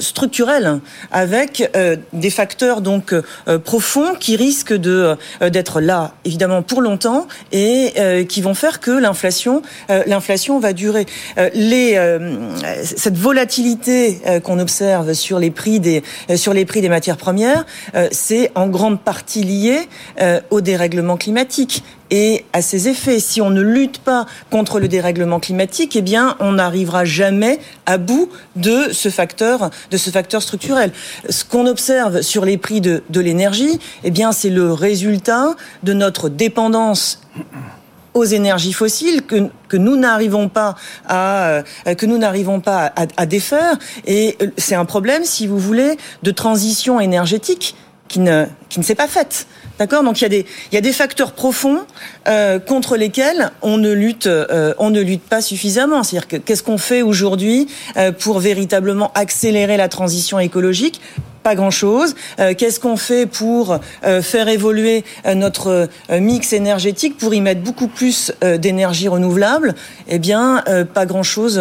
structurelle avec euh, des facteurs donc euh, profonds qui risquent de d'être là évidemment pour longtemps et qui vont faire que l'inflation l'inflation va durer. les cette volatilité qu'on observe sur les prix des sur les prix des matières premières, c'est en grande partie lié au dérèglement climatique et à ses effets. Si on ne lutte pas contre le dérèglement climatique, eh bien, on n'arrivera jamais à bout de ce facteur, de ce facteur structurel. Ce qu'on observe sur les prix de, de l'énergie, eh bien, c'est le résultat de notre dépendance aux énergies fossiles que, que nous n'arrivons pas à euh, que nous n'arrivons pas à, à défaire et c'est un problème si vous voulez de transition énergétique qui ne qui ne s'est pas faite. D'accord? Donc il y a des il y a des facteurs profonds euh, contre lesquels on ne lutte euh, on ne lutte pas suffisamment. C'est-à-dire que qu'est-ce qu'on fait aujourd'hui euh, pour véritablement accélérer la transition écologique? Pas grand-chose. Euh, qu'est-ce qu'on fait pour euh, faire évoluer euh, notre mix énergétique, pour y mettre beaucoup plus d'énergie renouvelable? Eh bien, pas grand-chose,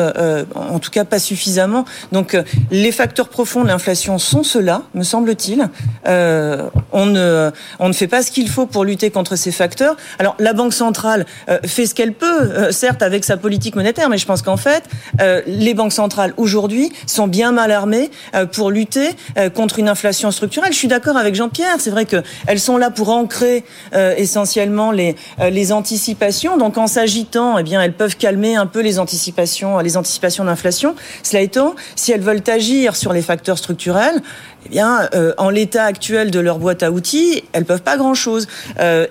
en tout cas pas suffisamment. Donc, les facteurs profonds de l'inflation sont ceux-là, me semble-t-il. on, ne, on ne fait pas ce qu'il faut pour lutter contre ces facteurs. Alors, la Banque centrale fait ce qu'elle peut, certes avec sa politique monétaire, mais je pense qu'en fait, les banques centrales aujourd'hui sont bien mal armées pour lutter contre une inflation structurelle. Je suis d'accord avec Jean-Pierre. C'est vrai qu'elles sont là pour ancrer euh, essentiellement les, euh, les anticipations. Donc en s'agitant, eh bien, elles peuvent calmer un peu les anticipations, les anticipations d'inflation. Cela étant, si elles veulent agir sur les facteurs structurels, eh bien, euh, en l'état actuel de leur boîte à outils, elles peuvent pas grand-chose.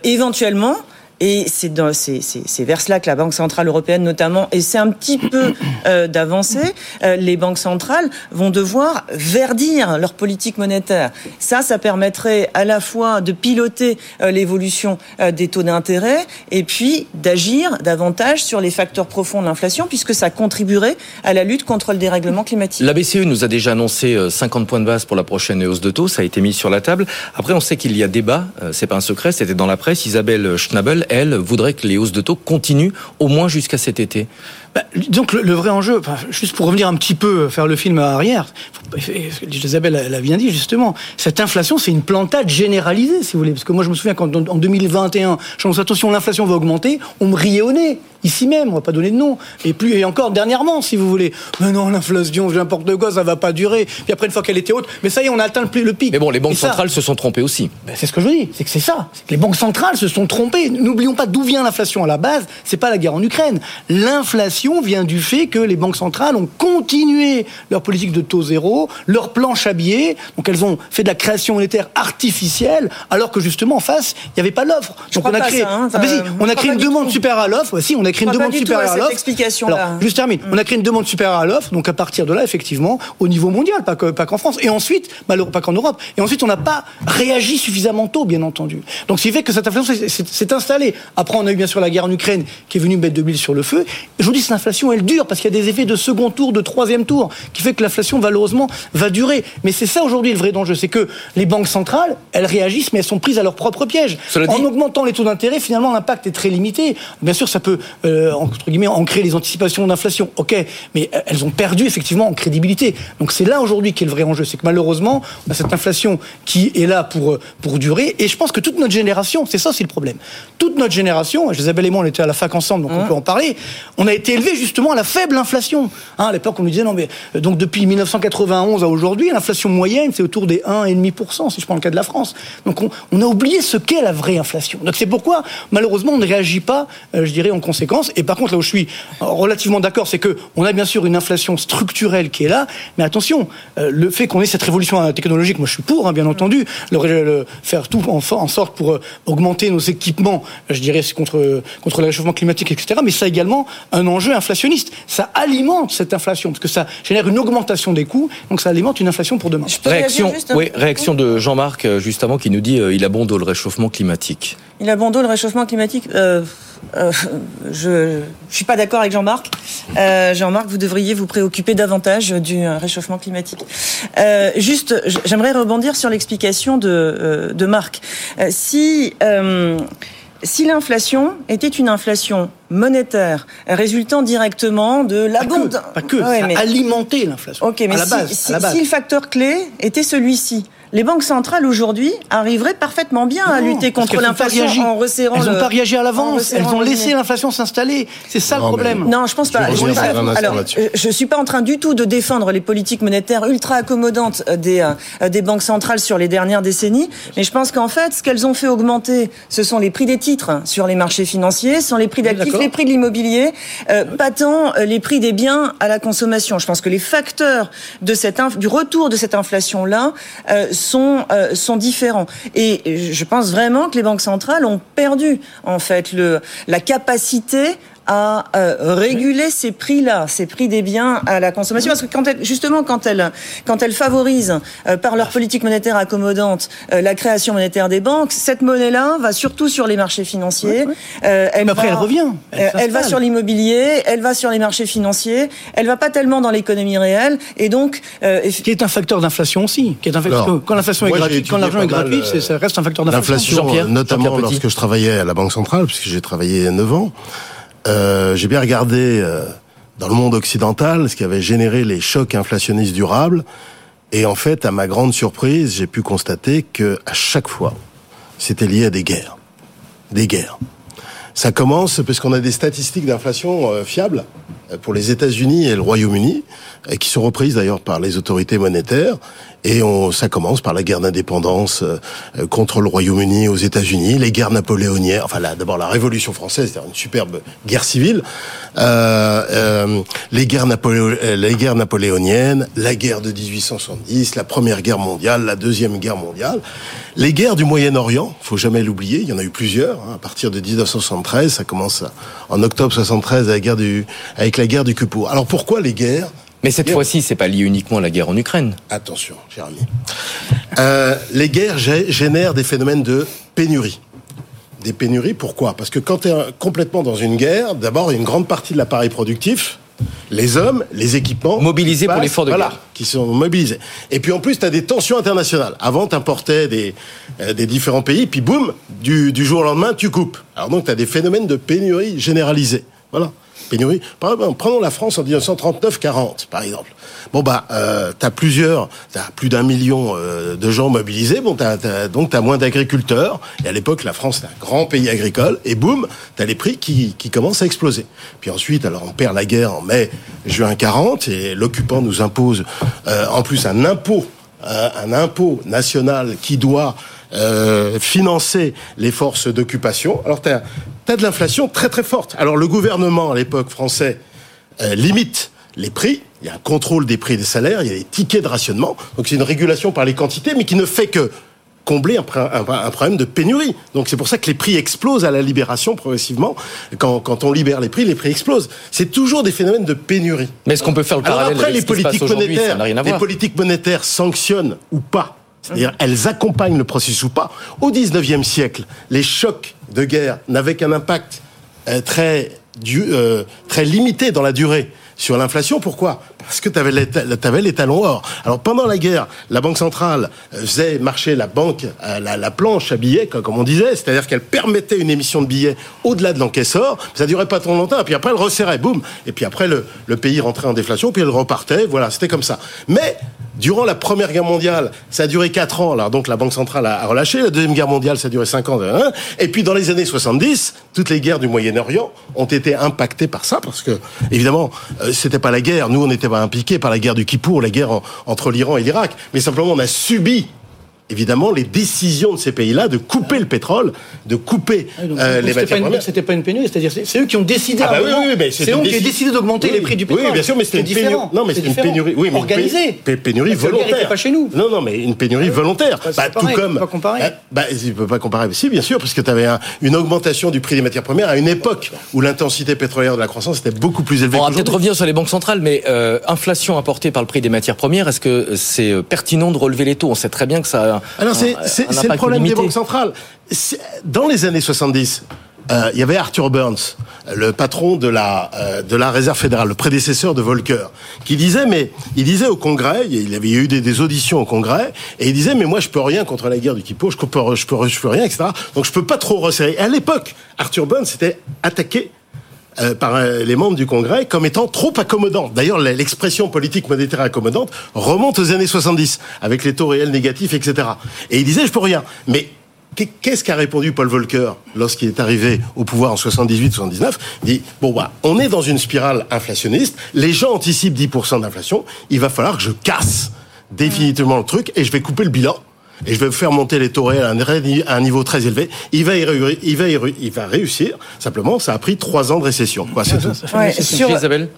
éventuellement, et c'est vers cela que la Banque centrale européenne notamment essaie un petit peu euh, d'avancer. Euh, les banques centrales vont devoir verdir leur politique monétaire. Ça, ça permettrait à la fois de piloter euh, l'évolution des taux d'intérêt et puis d'agir davantage sur les facteurs profonds de l'inflation puisque ça contribuerait à la lutte contre le dérèglement climatique. La BCE nous a déjà annoncé 50 points de base pour la prochaine hausse de taux. Ça a été mis sur la table. Après, on sait qu'il y a débat. C'est pas un secret. C'était dans la presse. Isabelle Schnabel elle, voudrait que les hausses de taux continuent au moins jusqu'à cet été. Bah, donc le, vrai enjeu, juste pour revenir un petit peu faire le film arrière, Isabelle l'a bien dit justement, cette inflation c'est une plantade généralisée si vous voulez, parce que moi je me souviens quand en 2021, je me attention l'inflation va augmenter, on me riait au nez ici même, on va pas donner de nom, et plus et encore dernièrement si vous voulez. Mais non l'inflation, n'importe quoi, ça va pas durer. Puis après une fois qu'elle était haute, mais ça y est, on a atteint le, pic. Mais bon, les banques centrales se sont trompées aussi. Ben, c'est ce que je dis, c'est que c'est ça, que les banques centrales se sont trompées. N'oublions pas d'où vient l'inflation à la base. C'est pas la guerre en Ukraine. L'inflation vient du fait que les banques centrales ont continué leur politique de taux zéro, leur planche à billets, donc elles ont fait de la création monétaire artificielle, alors que justement en face, il n'y avait pas l'offre. Donc on a créé, hein, ah, on a créé une demande supérieure à l'offre. Si, on a créé une demande supérieure à l'offre. Juste termine. On a créé une demande supérieure à l'offre, donc à partir de là, effectivement, au niveau mondial, pas qu'en France. Et ensuite, malheureusement pas qu'en Europe. Et ensuite, on n'a pas réagi suffisamment tôt, bien entendu. Donc, ce qui fait que cette inflation s'est installée. Après, on a eu bien sûr la guerre en Ukraine qui est venue mettre de l'huile sur le feu. Je vous dis, l'inflation, elle dure parce qu'il y a des effets de second tour, de troisième tour, qui fait que l'inflation, malheureusement, va durer. Mais c'est ça aujourd'hui le vrai danger, c'est que les banques centrales, elles réagissent, mais elles sont prises à leur propre piège. en augmentant les taux d'intérêt, finalement, l'impact est très limité. Bien sûr, ça peut, euh, entre guillemets, ancrer les anticipations d'inflation. Ok, mais elles ont perdu effectivement en crédibilité. Donc c'est là aujourd'hui qui est le vrai enjeu, c'est que malheureusement, on a cette inflation qui est là pour euh, pour durer. Et je pense que toute notre génération, c'est ça, c'est le problème. Toute notre génération, Isabelle et moi, on était à la fac ensemble, donc on mmh. peut en parler. On a été élevés justement à la faible inflation. Hein, à l'époque, on nous disait non mais euh, donc depuis 1991 à aujourd'hui, l'inflation moyenne c'est autour des 1,5% si je prends le cas de la France. Donc on, a oublié ce qu'est la vraie inflation. Donc c'est pourquoi malheureusement on ne réagit pas, euh, je dirais en conséquence. Et par contre là où je suis relativement d'accord, c'est que on a bien sûr une inflation structurelle qui est là, mais attention, euh, le fait qu'on ait cette révolution technologique, moi je suis pour, hein, bien entendu, le, faire tout en, en sorte pour augmenter nos équipements, je dirais contre contre le réchauffement climatique, etc. Mais ça a également un enjeu inflationniste. Ça alimente cette inflation, parce que ça génère une augmentation des coûts, donc ça alimente une inflation pour demain. Réaction, oui, réaction de Jean-Marc, euh, juste avant, qui nous dit euh, il abonde au réchauffement climatique. Il abonde le réchauffement climatique euh, euh, je ne suis pas d'accord avec Jean-Marc. Euh, Jean-Marc, vous devriez vous préoccuper davantage du réchauffement climatique. Juste, j'aimerais rebondir sur l'explication de, de Marc. Si si l'inflation était une inflation monétaire résultant directement de l'abondance... Pas que, pas que mais... alimentait l'inflation. Ok, mais à la si, base, si, à la base. si le facteur clé était celui-ci, les banques centrales aujourd'hui arriveraient parfaitement bien à lutter contre l'inflation en resserrant Elles n'ont le- pas réagi à l'avance. Elles ont laissé l'inflation s'installer. C'est ça Non, le mais- problème. Non, je pense pas. Je Je, pas- alors, je suis pas en train du tout de défendre les politiques monétaires ultra accommodantes euh, des euh, des banques centrales sur les dernières décennies, mais je pense qu'en fait, ce qu'elles ont fait augmenter, ce sont les prix des titres sur les marchés financiers, ce sont les prix d'actifs, les prix de l'immobilier, euh, pas tant les prix des biens à la consommation. Je pense que les facteurs de cette inf- du retour de cette inflation là sont euh, sont différents. Et je pense vraiment que les banques centrales ont perdu en fait le la capacité à euh, réguler ces prix-là, ces prix des biens à la consommation, parce que quand elles, justement quand elles quand elles favorisent euh, par leur politique monétaire accommodante euh, la création monétaire des banques, cette monnaie-là va surtout sur les marchés financiers. Euh, elle Mais après, va- elle revient. Elle euh, elle va sur l'immobilier, elle va sur les marchés financiers, elle va pas tellement dans l'économie réelle, et donc euh, Qui est un facteur d'inflation aussi. Qui est un facteur, Alors, quand l'inflation est gratuite, quand l'argent est gratuit, euh, ça reste un facteur d'inflation. L'inflation, Jean-Pierre, notamment lorsque je travaillais à la Banque centrale, puisque j'ai travaillé 9 ans, euh, j'ai bien regardé euh, dans le monde occidental ce qui avait généré les chocs inflationnistes durables. Et en fait, à ma grande surprise, j'ai pu constater que à chaque fois, c'était lié à des guerres. Des guerres. Ça commence parce qu'on a des statistiques d'inflation euh, fiables pour les États-Unis et le Royaume-Uni, qui sont reprises d'ailleurs par les autorités monétaires. Et on, ça commence par la guerre d'indépendance euh, euh, contre le Royaume-Uni aux États-Unis, les guerres napoléoniennes, enfin d'abord la Révolution française, c'est-à-dire une superbe guerre civile, euh, euh, les, guerres les guerres napoléoniennes, la guerre de 1870, la Première Guerre mondiale, la Deuxième Guerre mondiale, les guerres du Moyen-Orient, faut jamais l'oublier, il y en a eu plusieurs, hein, à partir de 1973, ça commence en octobre 73 avec la guerre du, avec la guerre du. Alors pourquoi les guerres Mais cette fois-ci, c'est pas lié uniquement à la guerre en Ukraine. Attention, Jérémy. Euh, les guerres gé- génèrent des phénomènes de pénurie. Des pénuries, pourquoi? Parce que quand tu es complètement dans une guerre, d'abord, il y a une grande partie de l'appareil productif, les hommes, les équipements... Mobilisés pour l'effort de voilà, guerre. qui sont mobilisés. Et puis en plus, tu as des tensions internationales. Avant, tu importais des, euh, des différents pays, puis boum, du, du jour au lendemain, tu coupes. Alors donc, tu as des phénomènes de pénurie généralisés. Voilà. Pénurie. Prenons la France en 1939-40, par exemple. Bon, bah, euh, tu as plusieurs, tu as plus d'un million euh, de gens mobilisés, bon, t'as, t'as- donc tu as moins d'agriculteurs. Et à l'époque, la France, c'est un grand pays agricole, et boum, tu as les prix qui, commencent à exploser. Puis ensuite, alors on perd la guerre en mai, juin 40, et l'occupant nous impose euh, en plus un impôt euh, un impôt national qui doit financer les forces d'occupation. Alors, de l'inflation très très forte. Alors, le gouvernement, à l'époque français, euh, limite les prix. Il y a un contrôle des prix des salaires, il y a des tickets de rationnement. Donc, c'est une régulation par les quantités, mais qui ne fait que combler un, pr- un- un problème de pénurie. Donc c'est pour ça que les prix explosent à la libération progressivement. Quand, quand on libère les prix, les prix explosent. C'est toujours des phénomènes de pénurie. Mais est-ce qu'on peut faire le Alors parallèle après, avec les ce qui se passe politiques Ça monétaires, n'a rien à les politiques monétaires sanctionnent ou pas. C'est-à-dire, elles accompagnent le processus ou pas. Au 19e siècle, les chocs de guerre n'avaient qu'un impact euh, très, euh, très limité dans la durée sur l'inflation. Pourquoi? Parce que tu avais, les talons or. Alors pendant la guerre, la Banque centrale euh, faisait marcher la banque, la, la planche à billets, comme on disait, c'est-à-dire qu'elle permettait une émission de billets au-delà de l'encaisseur. Ça durait pas trop longtemps, et puis après elle resserrait, boum. Et puis après le, le pays rentrait en déflation, puis elle repartait. Voilà, c'était comme ça. Mais durant la Première Guerre mondiale, ça a duré 4 ans. Alors donc la Banque centrale a, relâché. La Deuxième Guerre mondiale, ça a duré 5 ans. hein. Et puis dans les années 70, toutes les guerres du Moyen-Orient ont été impactées par ça, parce que évidemment, euh, c'était pas la guerre. Nous, on n'était pas impliqués par la guerre du Kippour, la guerre en- entre l'Iran et l'Irak, mais simplement on a subi évidemment les décisions de ces pays-là de couper le pétrole, de couper Ah, donc, euh, les matières une- premières. C'était pas une pénurie, c'est-à-dire c'est c'est eux qui ont décidé. Ah bah oui, oui, mais c'est eux qui ont décidé d'augmenter Oui, les prix du pétrole. Oui, bien sûr, mais c'était une pénurie. Non, mais C'est une pénurie. Oui, mais une organisée. pé- pénurie volontaire. pas chez nous. Non, non, mais une pénurie volontaire. Bah, Bah, tout comme. pas comparer. Bah, bah, il peut pas comparer. Si, bien sûr, parce que tu avais une augmentation du prix des matières premières à une époque où l'intensité pétrolière de la croissance était beaucoup plus élevée. On va peut-être revenir sur les banques centrales, mais euh, inflation apportée par le prix des matières premières, est-ce que c'est euh, pertinent de relever les taux? On sait très bien que ça Alors c'est le problème limité. des banques centrales. Dans les années 70, euh, il y avait Arthur Burns, le patron de la euh, de la Réserve fédérale, le prédécesseur de Volcker, qui disait mais il disait au Congrès, il avait eu des, des auditions au Congrès, et il disait mais moi je peux rien contre la guerre du Kippo, je peux je peux je peux rien etc. Donc je peux pas trop resserrer. Et à l'époque, Arthur Burns s'était attaqué euh, par euh, les membres du Congrès comme étant trop accommodant. D'ailleurs, l'expression politique monétaire accommodante remonte aux années 70, avec les taux réels négatifs, etc. Et il disait, je peux rien. Mais qu'est- qu'est-ce qu'a répondu Paul Volcker lorsqu'il est arrivé au pouvoir en 78-79 Il dit, bon, bah, on est dans une spirale inflationniste, les gens anticipent 10% d'inflation, il va falloir que je casse définitivement le truc et je vais couper le bilan. Et je vais faire monter les taux réels à un, niveau très élevé. Il va, y il, va y il va réussir. Simplement, ça a pris trois ans de récession. Quoi, c'est tout. Ouais,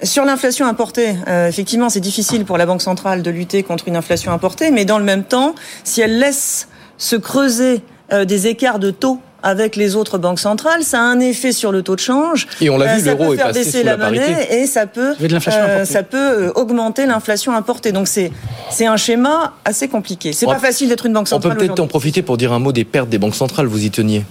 sur, l'inflation importée, euh, effectivement, c'est difficile pour la Banque centrale de lutter contre une inflation importée, mais dans le même temps, si elle laisse se creuser euh, des écarts de taux avec les autres banques centrales, ça a un effet sur le taux de change. Et on l'a vu, ça l'euro peut est faire passé sous la, la monnaie et ça peut, l'inflation euh, ça peut euh, augmenter l'inflation importée. Donc c'est c'est un schéma assez compliqué. C'est pas facile d'être une banque On peut centrale. peut-être en profiter pour dire un mot des pertes des banques centrales, vous y teniez.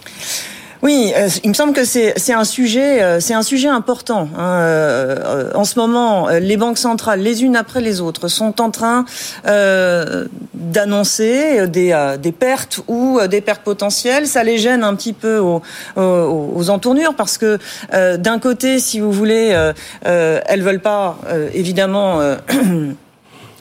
Oui, euh, il me semble que c'est un sujet euh, c'est un sujet important. hein. Euh, en ce moment, euh, les banques centrales, les unes après les autres, sont en train euh, d'annoncer des des pertes ou des pertes potentielles. Ça les gêne un petit peu aux, aux, aux entournures parce que d'un côté, si vous voulez, elles veulent pas évidemment. [CLEARS THROAT]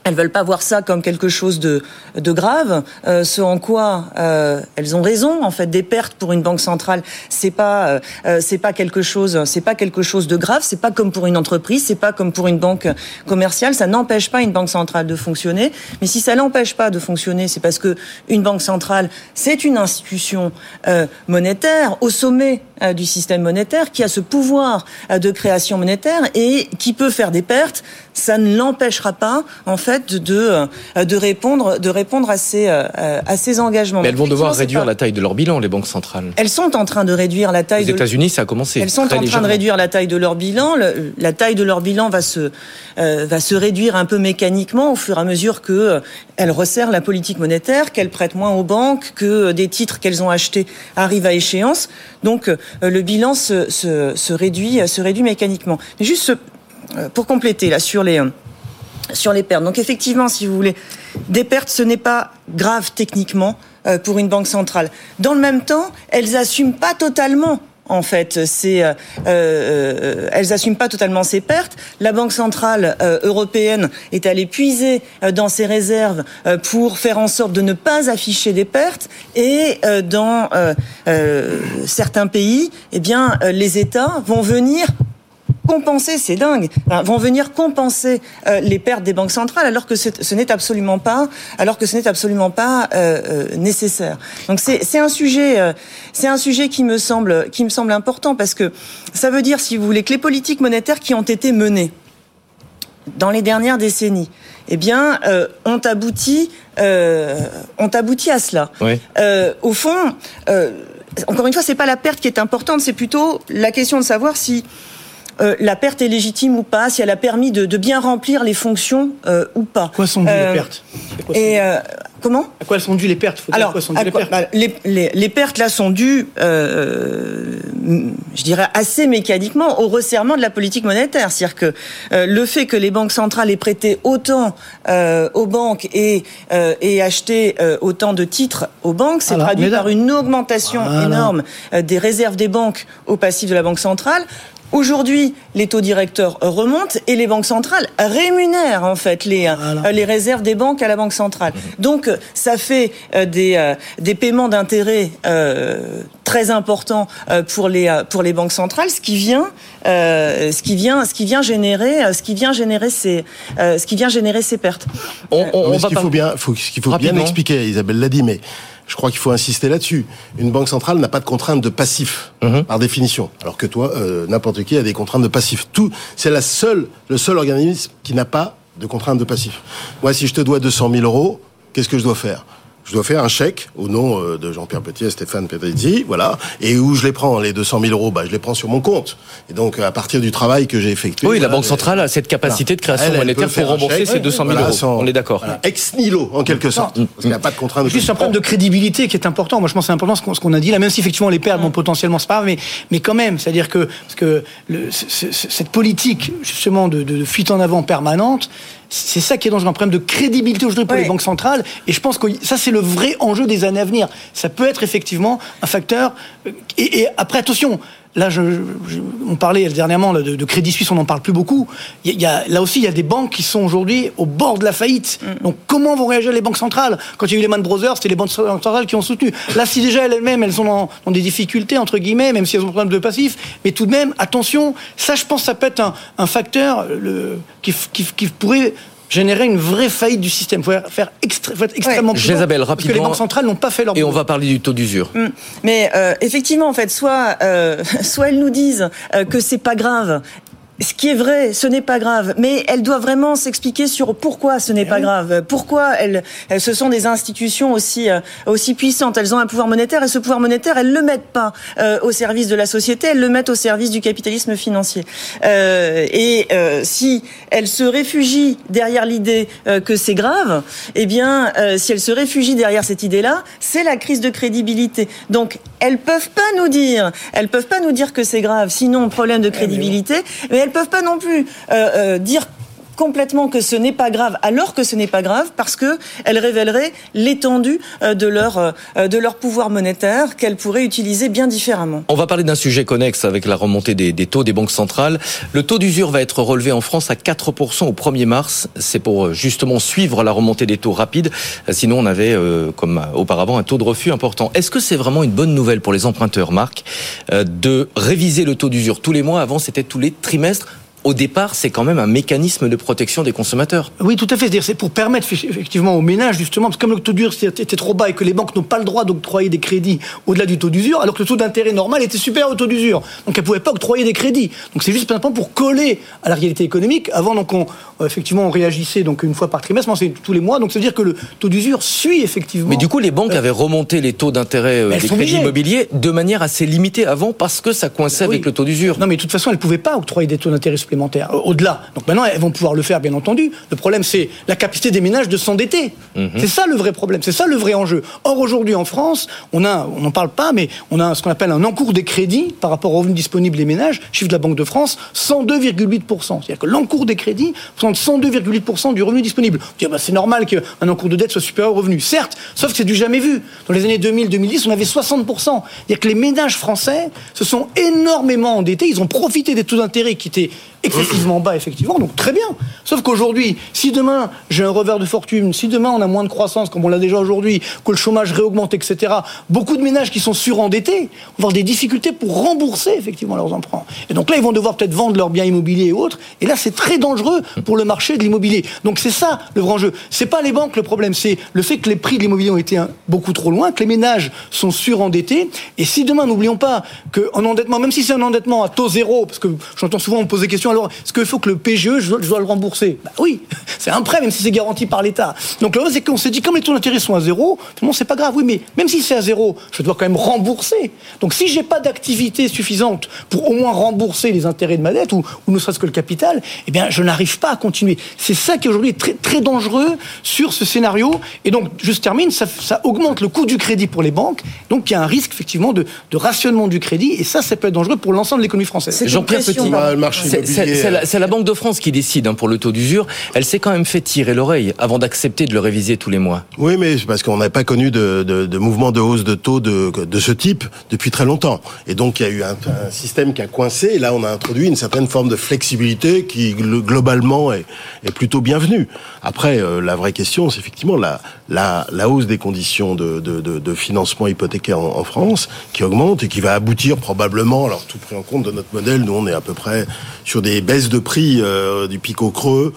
Elles veulent pas voir ça comme quelque chose de, grave. Euh, ce en quoi euh, elles ont raison. En fait, des pertes pour une banque centrale, c'est pas euh, euh, c'est pas quelque chose c'est pas quelque chose de grave. C'est pas comme pour une entreprise. C'est pas comme pour une banque commerciale. Ça n'empêche pas une banque centrale de fonctionner. Mais si ça l'empêche pas de fonctionner, c'est parce que une banque centrale, c'est une institution monétaire au sommet du système monétaire qui a ce pouvoir euh, de création monétaire et qui peut faire des pertes. Ça ne l'empêchera pas, en fait, de euh, de répondre de répondre à ces euh, à ces engagements. Mais elles vont devoir réduire pas- la taille de leur bilan, les banques centrales. Elles sont en train de réduire la taille Aux de États-Unis, ça a commencé. elles sont en train de réduire la taille de leur bilan. La taille de leur bilan va se euh, va se réduire un peu mécaniquement au fur et à mesure que elles resserrent la politique monétaire, qu'elles prêtent moins aux banques, que des titres qu'elles ont achetés arrivent à échéance. Donc euh, le bilan se, se, se réduit se réduit mécaniquement. Juste euh, pour compléter là sur les euh, sur les pertes. Donc effectivement, si vous voulez, des pertes, ce n'est pas grave techniquement pour une banque centrale. Dans le même temps, elles assument pas totalement. En fait, c'est, euh, euh, elles assument pas totalement ces pertes. La Banque centrale euh, européenne est allée puiser euh, dans ses réserves pour faire en sorte de ne pas afficher des pertes. Et dans certains pays, eh bien, les États vont venir compenser, c'est dingue, hein, vont venir compenser euh, les pertes des banques centrales alors que ce n'est absolument pas, alors que ce n'est absolument pas euh, euh, nécessaire. Donc c'est c'est un sujet, euh, c'est un sujet qui me semble, qui me semble important parce que ça veut dire, si vous voulez, que les politiques monétaires qui ont été menées dans les dernières décennies, eh bien, euh, ont abouti, euh, ont abouti à cela. Oui. Euh, au fond, euh, encore une fois, c'est pas la perte qui est importante, c'est plutôt la question de savoir si euh, la perte est légitime ou pas, si elle a permis de, de bien remplir les fonctions euh, ou pas. À quoi sont dues Euh, les pertes quoi sont Et euh, comment À quoi sont dues les pertes Faut dire à alors, quoi sont dues à les pertes bah, les, les- les pertes là sont dues, euh, je dirais assez mécaniquement, au resserrement de la politique monétaire. C'est-à-dire que euh, le fait que les banques centrales aient prêté autant euh, aux banques et, euh, et acheté euh, autant de titres aux banques, c'est traduit par une augmentation Voilà. énorme euh, des réserves des banques au passif de la banque centrale. Aujourd'hui, les taux directeurs remontent et les banques centrales rémunèrent en fait les, euh, les réserves des banques à la banque centrale. Donc ça fait euh, des, euh, des paiements d'intérêts très importants pour les, pour les banques centrales, ce qui vient, ce qui vient, ce qui vient générer, ce qui vient générer ces, ce qui vient générer ces pertes. On, on, ce qu'il faut bien, faut, ce qu'il faut bien expliquer, Isabelle l'a dit, mais je crois qu'il faut insister là-dessus. Une banque centrale n'a pas de contrainte de passif mhm. par définition, alors que toi, euh, n'importe qui a des contraintes de passif. Tout, c'est la seule, le seul organisme qui n'a pas de contrainte de passif. Moi, si je te dois 200 000 euros, qu'est-ce que je dois faire? Je dois faire un chèque au nom euh, de Jean-Pierre Petit et Stéphane Pedrizzi, voilà. Et où je les prends, les 200 000 euros bah, Je les prends sur mon compte. Et donc, à partir du travail que j'ai effectué... Oui, la Banque centrale a cette capacité de création monétaire pour rembourser ces 200 000 euros. On est d'accord. Ex nihilo, en quelque sorte. Parce qu'il n'y a pas de contrainte. Juste un problème de crédibilité qui est important. Moi, je pense que c'est important ce qu'on a dit là, même si effectivement les pertes, bon, potentiellement, c'est pas grave, mais, mais quand même, c'est-à-dire que, parce que le, cette politique, justement, de, de, de fuite en avant permanente, c'est ça qui est dangereux, un problème de crédibilité aujourd'hui pour les banques centrales. Et je pense que ça, c'est le vrai enjeu des années à venir. Ça peut être effectivement un facteur. Euh, et après, attention, Là, je, on parlait dernièrement de, Crédit Suisse, on n'en parle plus beaucoup. Il y a, là aussi, il y a des banques qui sont aujourd'hui au bord de la faillite. Mm. Donc, comment vont réagir les banques centrales? Quand il y a eu les Man Brothers, c'était les banques centrales qui ont soutenu. Là, si déjà elles-mêmes, elles sont dans, des difficultés, entre guillemets, même si elles ont un problème de passif, mais tout de même, attention, ça, je pense, ça peut être un, facteur le, qui, qui, qui pourrait générer une vraie faillite du système. Il faut, faire être extrêmement ouais. rapidement. Parce que les banques centrales n'ont pas fait leur Et on va parler du taux d'usure. Mm. Mais euh, effectivement, en fait, soit, euh, [LAUGHS] soit elles nous disent euh, que c'est pas grave ce qui est vrai, ce n'est pas grave, mais elle doit vraiment s'expliquer sur pourquoi ce n'est eh pas grave, pourquoi elles, ce sont des institutions aussi euh, aussi puissantes, elles ont un pouvoir monétaire et ce pouvoir monétaire, elles le mettent pas euh, au service de la société, elles le mettent au service du capitalisme financier. Euh, et euh, si elles se réfugient derrière l'idée que c'est grave, eh bien, si elles se réfugient derrière cette idée-là, c'est la crise de crédibilité. Donc, elles peuvent pas nous dire, elles peuvent pas nous dire que c'est grave, sinon problème de eh crédibilité. Mais elles peuvent pas non plus euh, euh, dire complètement que ce n'est pas grave, alors que ce n'est pas grave, parce que elle révélerait l'étendue euh, de leur euh, de leur pouvoir monétaire qu'elle pourrait utiliser bien différemment. On va parler d'un sujet connexe avec la remontée des, taux des banques centrales. Le taux d'usure va être relevé en France à 4% au 1er mars. C'est pour euh, justement suivre la remontée des taux rapides. Sinon, on avait, comme auparavant, un taux de refus important. Est-ce que c'est vraiment une bonne nouvelle pour les emprunteurs, Marc, de réviser le taux d'usure tous les mois? Avant, c'était tous les trimestres au départ, c'est quand même un mécanisme de protection des consommateurs. Oui, tout à fait. C'est pour permettre effectivement aux ménages, justement, parce que comme le taux d'usure était trop bas et que les banques n'ont pas le droit d'octroyer des crédits au-delà du taux d'usure, alors que le taux d'intérêt normal était supérieur au taux d'usure. Donc elles ne pouvaient pas octroyer des crédits. Donc c'est juste simplement pour coller à la réalité économique. Avant, donc, on, euh, effectivement, on réagissait donc une fois par trimestre, c'est tous les mois. Donc ça veut dire que le taux d'usure suit effectivement. Mais du coup, les banques euh, avaient remonté les taux d'intérêt euh, des crédits immobiliers de manière assez limitée avant parce que ça coinçait avec le taux d'usure. Non, mais de toute façon, elles ne pouvaient pas octroyer des taux d'intérêt supplémentaires. Au-delà donc maintenant, elles vont pouvoir le faire, bien entendu. Le problème, c'est la capacité des ménages de s'endetter. Mhm. C'est ça le vrai problème, c'est ça le vrai enjeu. Or, aujourd'hui, en France, on a, on n'en parle pas, mais on a ce qu'on appelle un encours des crédits par rapport aux revenus disponibles des ménages, chiffre de la Banque de France, 102,8%. C'est-à-dire que l'encours des crédits représente 102,8% du revenu disponible. On bah, c'est normal qu'un encours de dette soit supérieur au revenu. Certes, sauf que c'est du jamais vu. Dans les années 2000-2010, on avait 60%. C'est-à-dire que les ménages français se sont énormément endettés. Ils ont profité des taux d'intérêt qui étaient excessivement bas, effectivement, donc très bien. Sauf qu'aujourd'hui, si demain j'ai un revers de fortune, si demain on a moins de croissance, comme on l'a déjà aujourd'hui, que le chômage réaugmente, etc., beaucoup de ménages qui sont surendettés vont avoir des difficultés pour rembourser effectivement leurs emprunts. Et donc là, ils vont devoir peut-être vendre leurs biens immobiliers et autres. Et là, c'est très dangereux pour le marché de l'immobilier. Donc c'est ça le grand jeu. C'est pas les banques le problème, c'est le fait que les prix de l'immobilier ont été beaucoup trop loin, que les ménages sont surendettés. Et si demain, n'oublions pas qu'un endettement, même si c'est un endettement à taux zéro, parce que j'entends souvent on me poser des questions alors, est-ce qu'il faut que le PGE, je dois, le rembourser bah Oui, [LAUGHS] c'est un prêt, même si c'est garanti par l'État. Donc là, c'est qu'on s'est dit, comme les taux d'intérêt sont à zéro, non, c'est pas grave. Oui, mais même si c'est à zéro, je dois quand même rembourser. Donc si j'ai pas d'activité suffisante pour au moins rembourser les intérêts de ma dette, ou, ne serait-ce que le capital, eh bien, je n'arrive pas à continuer. C'est ça qui aujourd'hui est très, très dangereux sur ce scénario. Et donc, je termine, ça, augmente le coût du crédit pour les banques. Donc, il y a un risque, effectivement, de, rationnement du crédit. Et ça, ça peut être dangereux pour l'ensemble de l'économie française. Jean-Pierre Petit, le marché c'est la, la, Banque de France qui décide hein, pour le taux d'usure. Elle s'est quand même fait tirer l'oreille avant d'accepter de le réviser tous les mois. Oui, mais c'est parce qu'on n'a pas connu de, de, de, mouvement de hausse de taux de, de ce type depuis très longtemps. Et donc, il y a eu un, un, système qui a coincé. Et là, on a introduit une certaine forme de flexibilité qui, globalement, est, est plutôt bienvenue. Après, euh, la vraie question, c'est effectivement la, la, la, hausse des conditions de, de, de financement hypothécaire en, en, France qui augmente et qui va aboutir probablement, alors tout pris en compte de notre modèle, nous on est à peu près sur des baisses de prix euh, du pic au creux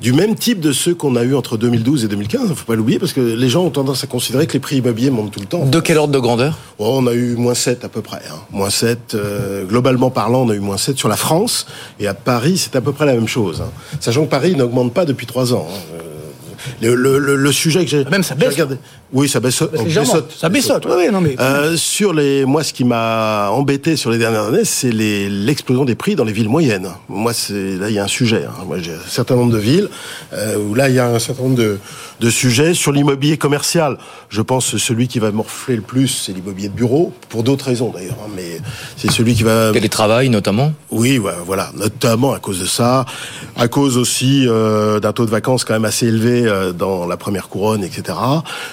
du même type de ceux qu'on a eu entre 2012 et 2015. Il ne faut pas l'oublier parce que les gens ont tendance à considérer que les prix immobiliers montent tout le temps. De quel ordre de grandeur? Oh, On a eu moins 7 à peu près. Hein. Moins 7, euh, globalement parlant, on a eu moins 7 sur la France. Et à Paris, c'est à peu près la même chose. Hein. Sachant que Paris n'augmente pas depuis 3 ans. Hein. Le, le, le, le, sujet que j'ai. Même ça baisse. Regardé. Oui, ça baisse. Ça baissote. Oui, oui, non mais. Euh, sur les, moi, ce qui m'a embêté sur les dernières années, c'est l'explosion des prix dans les villes moyennes. Moi, c'est là, il y a un sujet. Hein. Moi, j'ai un certain nombre de villes euh, où là, il y a un certain nombre de, de sujets sur l'immobilier commercial. Je pense que celui qui va morfler le plus, c'est l'immobilier de bureau, pour d'autres raisons d'ailleurs. Hein, mais c'est celui qui va. Télétravail notamment. Oui, voilà, notamment à cause de ça, à cause aussi euh, d'un taux de vacances quand même assez élevé euh, dans la première couronne, etc.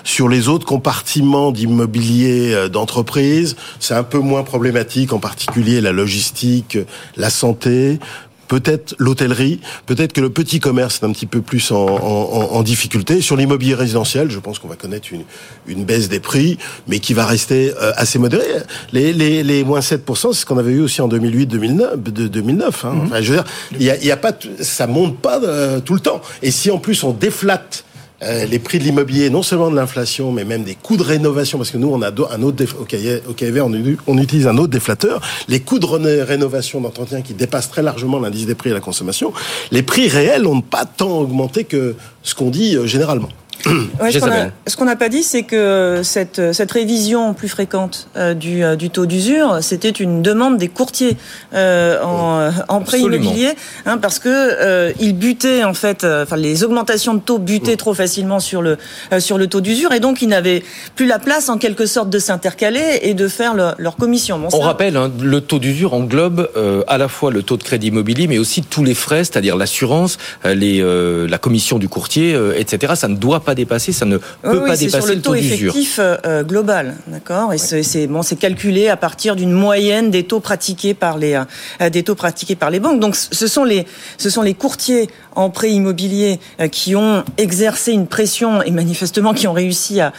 Sur les autres compartiments d'immobilier euh, d'entreprise, c'est un peu moins problématique, en particulier la logistique, la santé, peut-être l'hôtellerie, peut-être que le petit commerce est un petit peu plus en, en, en difficulté. Sur l'immobilier résidentiel, je pense qu'on va connaître une, une, baisse des prix, mais qui va rester euh, assez modérée. Les, les, les moins 7%, c'est ce qu'on avait eu aussi en 2008-2009. De 2009 hein. Mhm. enfin, je veux dire, il y a, y a, pas, ça monte pas euh, tout le temps. Et si en plus on déflate euh, les prix de l'immobilier, non seulement de l'inflation, mais même des coûts de rénovation, parce que nous, on a un autre au on, utilise un autre déflateur, les coûts de rénovation d'entretien qui dépassent très largement l'indice des prix à la consommation, les prix réels n'ont pas tant augmenté que ce qu'on dit euh, généralement. Ouais, ce qu'on n'a pas dit, c'est que cette, cette révision plus fréquente euh, du, euh, du taux d'usure, c'était une demande des courtiers euh, en, en prêt immobilier, hein, parce que euh, ils butaient en fait, euh, enfin les augmentations de taux butaient trop facilement sur le sur le taux d'usure, et donc ils n'avaient plus la place en quelque sorte de s'intercaler et de faire leur commission. Bon, On rappelle, hein, le taux d'usure englobe à la fois le taux de crédit immobilier, mais aussi tous les frais, c'est-à-dire l'assurance, les la commission du courtier, etc. Ça ne doit pas dépasser, ça ne peut pas dépasser sur le, taux, effectif euh, global, d'accord. Et c'est bon, c'est calculé à partir d'une moyenne des taux pratiqués par les euh, des taux pratiqués par les banques. Donc ce sont les ce sont les courtiers en prêt immobilier euh, qui ont exercé une pression et manifestement qui ont réussi à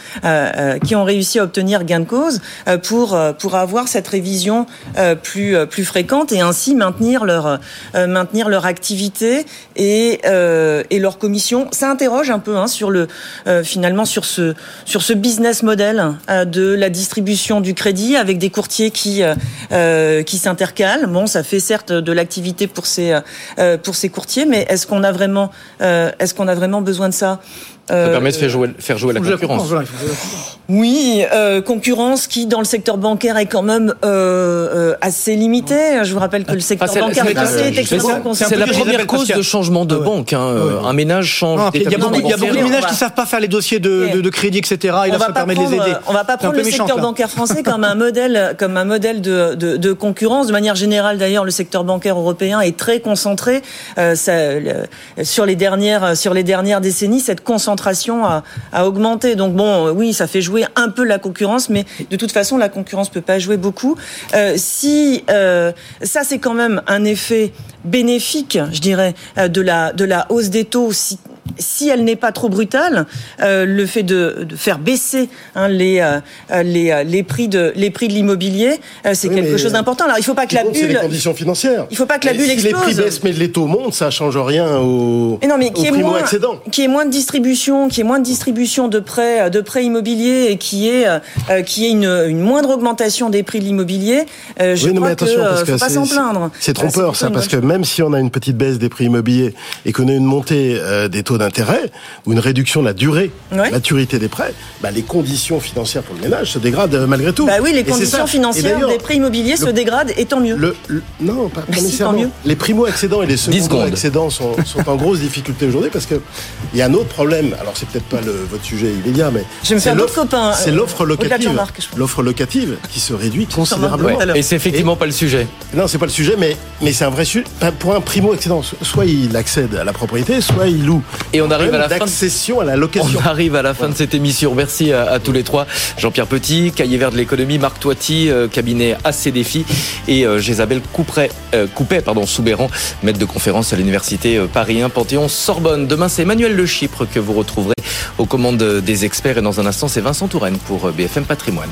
qui ont réussi à obtenir gain de cause pour pour avoir cette révision plus plus fréquente et ainsi maintenir leur maintenir leur activité et et leur commission. Ça interroge un peu hein, sur le euh, finalement sur ce sur ce business model euh, de la distribution du crédit avec des courtiers qui euh, qui s'intercalent. Bon, ça fait certes de l'activité pour ces pour ces courtiers, mais est-ce qu'on a vraiment est-ce qu'on a vraiment besoin de ça? Ça permet de faire jouer, faire jouer la concurrence. Oui, euh, concurrence qui dans le secteur bancaire est quand même euh, euh, assez limitée. Je vous rappelle que le secteur ah, bancaire est, extrêmement C'est la première cause de changement de banque. Hein. Un ménage change. Il y a beaucoup, de ménages qui savent pas faire les dossiers de, de, crédit, etc. Et là, ça permet de les aider. On va pas prendre le secteur bancaire français [LAUGHS] comme un modèle, comme un modèle de, de, de concurrence. De manière générale, d'ailleurs, le secteur bancaire européen est très concentré euh, ça, sur les dernières sur les dernières décennies. Cette concentration concentration a. Donc bon, oui, ça fait jouer un peu la concurrence, mais de toute façon, la concurrence peut pas jouer beaucoup. Euh, si euh, ça, c'est quand même un effet bénéfique, je dirais, euh, de la hausse des taux. Si elle n'est pas trop brutale, euh, le fait de, de faire baisser hein, les, euh, les, euh, les prix de les prix de l'immobilier, euh, c'est quelque chose d'important. Alors il faut pas que la bulle. les conditions financières. Il faut pas que la bulle si explose. Les prix baissent mais les taux montent, ça change rien au. Mais non, mais qui est moins qui est moins de distribution, qui est moins de distribution de prêts de prêts immobiliers et qui est qui est une, une moindre augmentation des prix de l'immobilier. Je oui, crois mais attention, que, parce faut que pas s'en plaindre. C'est trompeur ça, parce que même si on a une petite baisse des prix immobiliers et qu'on a une montée des taux taux d'intérêt ou une réduction de la durée, la maturité des prêts, bah, les conditions financières pour le ménage se dégradent malgré tout. Bah oui, les conditions financières des prêts immobiliers se dégradent et tant mieux. Le, non, pas, nécessairement. mieux. Les primo-accédants et les seconds-accédants sont, sont, en grosse difficulté aujourd'hui parce qu'il y a un autre problème. Alors, c'est peut-être pas le, votre sujet immédiat, mais. c'est l'offre euh, locative. L'offre locative qui se réduit considérablement. Et c'est effectivement pas le sujet. Non, c'est pas le sujet, mais, mais c'est un vrai sujet. Pour un primo-accédant, soit il accède à la propriété, soit il loue. Et on arrive à la fin. D'accession à la location. On arrive à la fin de cette émission. Merci à, tous les trois. Jean-Pierre Petit, cahier vert de l'économie, Marc Toiti, euh, cabinet AC Défi, et euh, Jésabelle euh, Coupet, pardon, Soubéran, maître de conférence à l'université Paris 1 Panthéon Sorbonne. Demain, c'est Emmanuel Le Chypre que vous retrouverez aux commandes des experts. Et dans un instant, c'est Vincent Touraine pour BFM Patrimoine.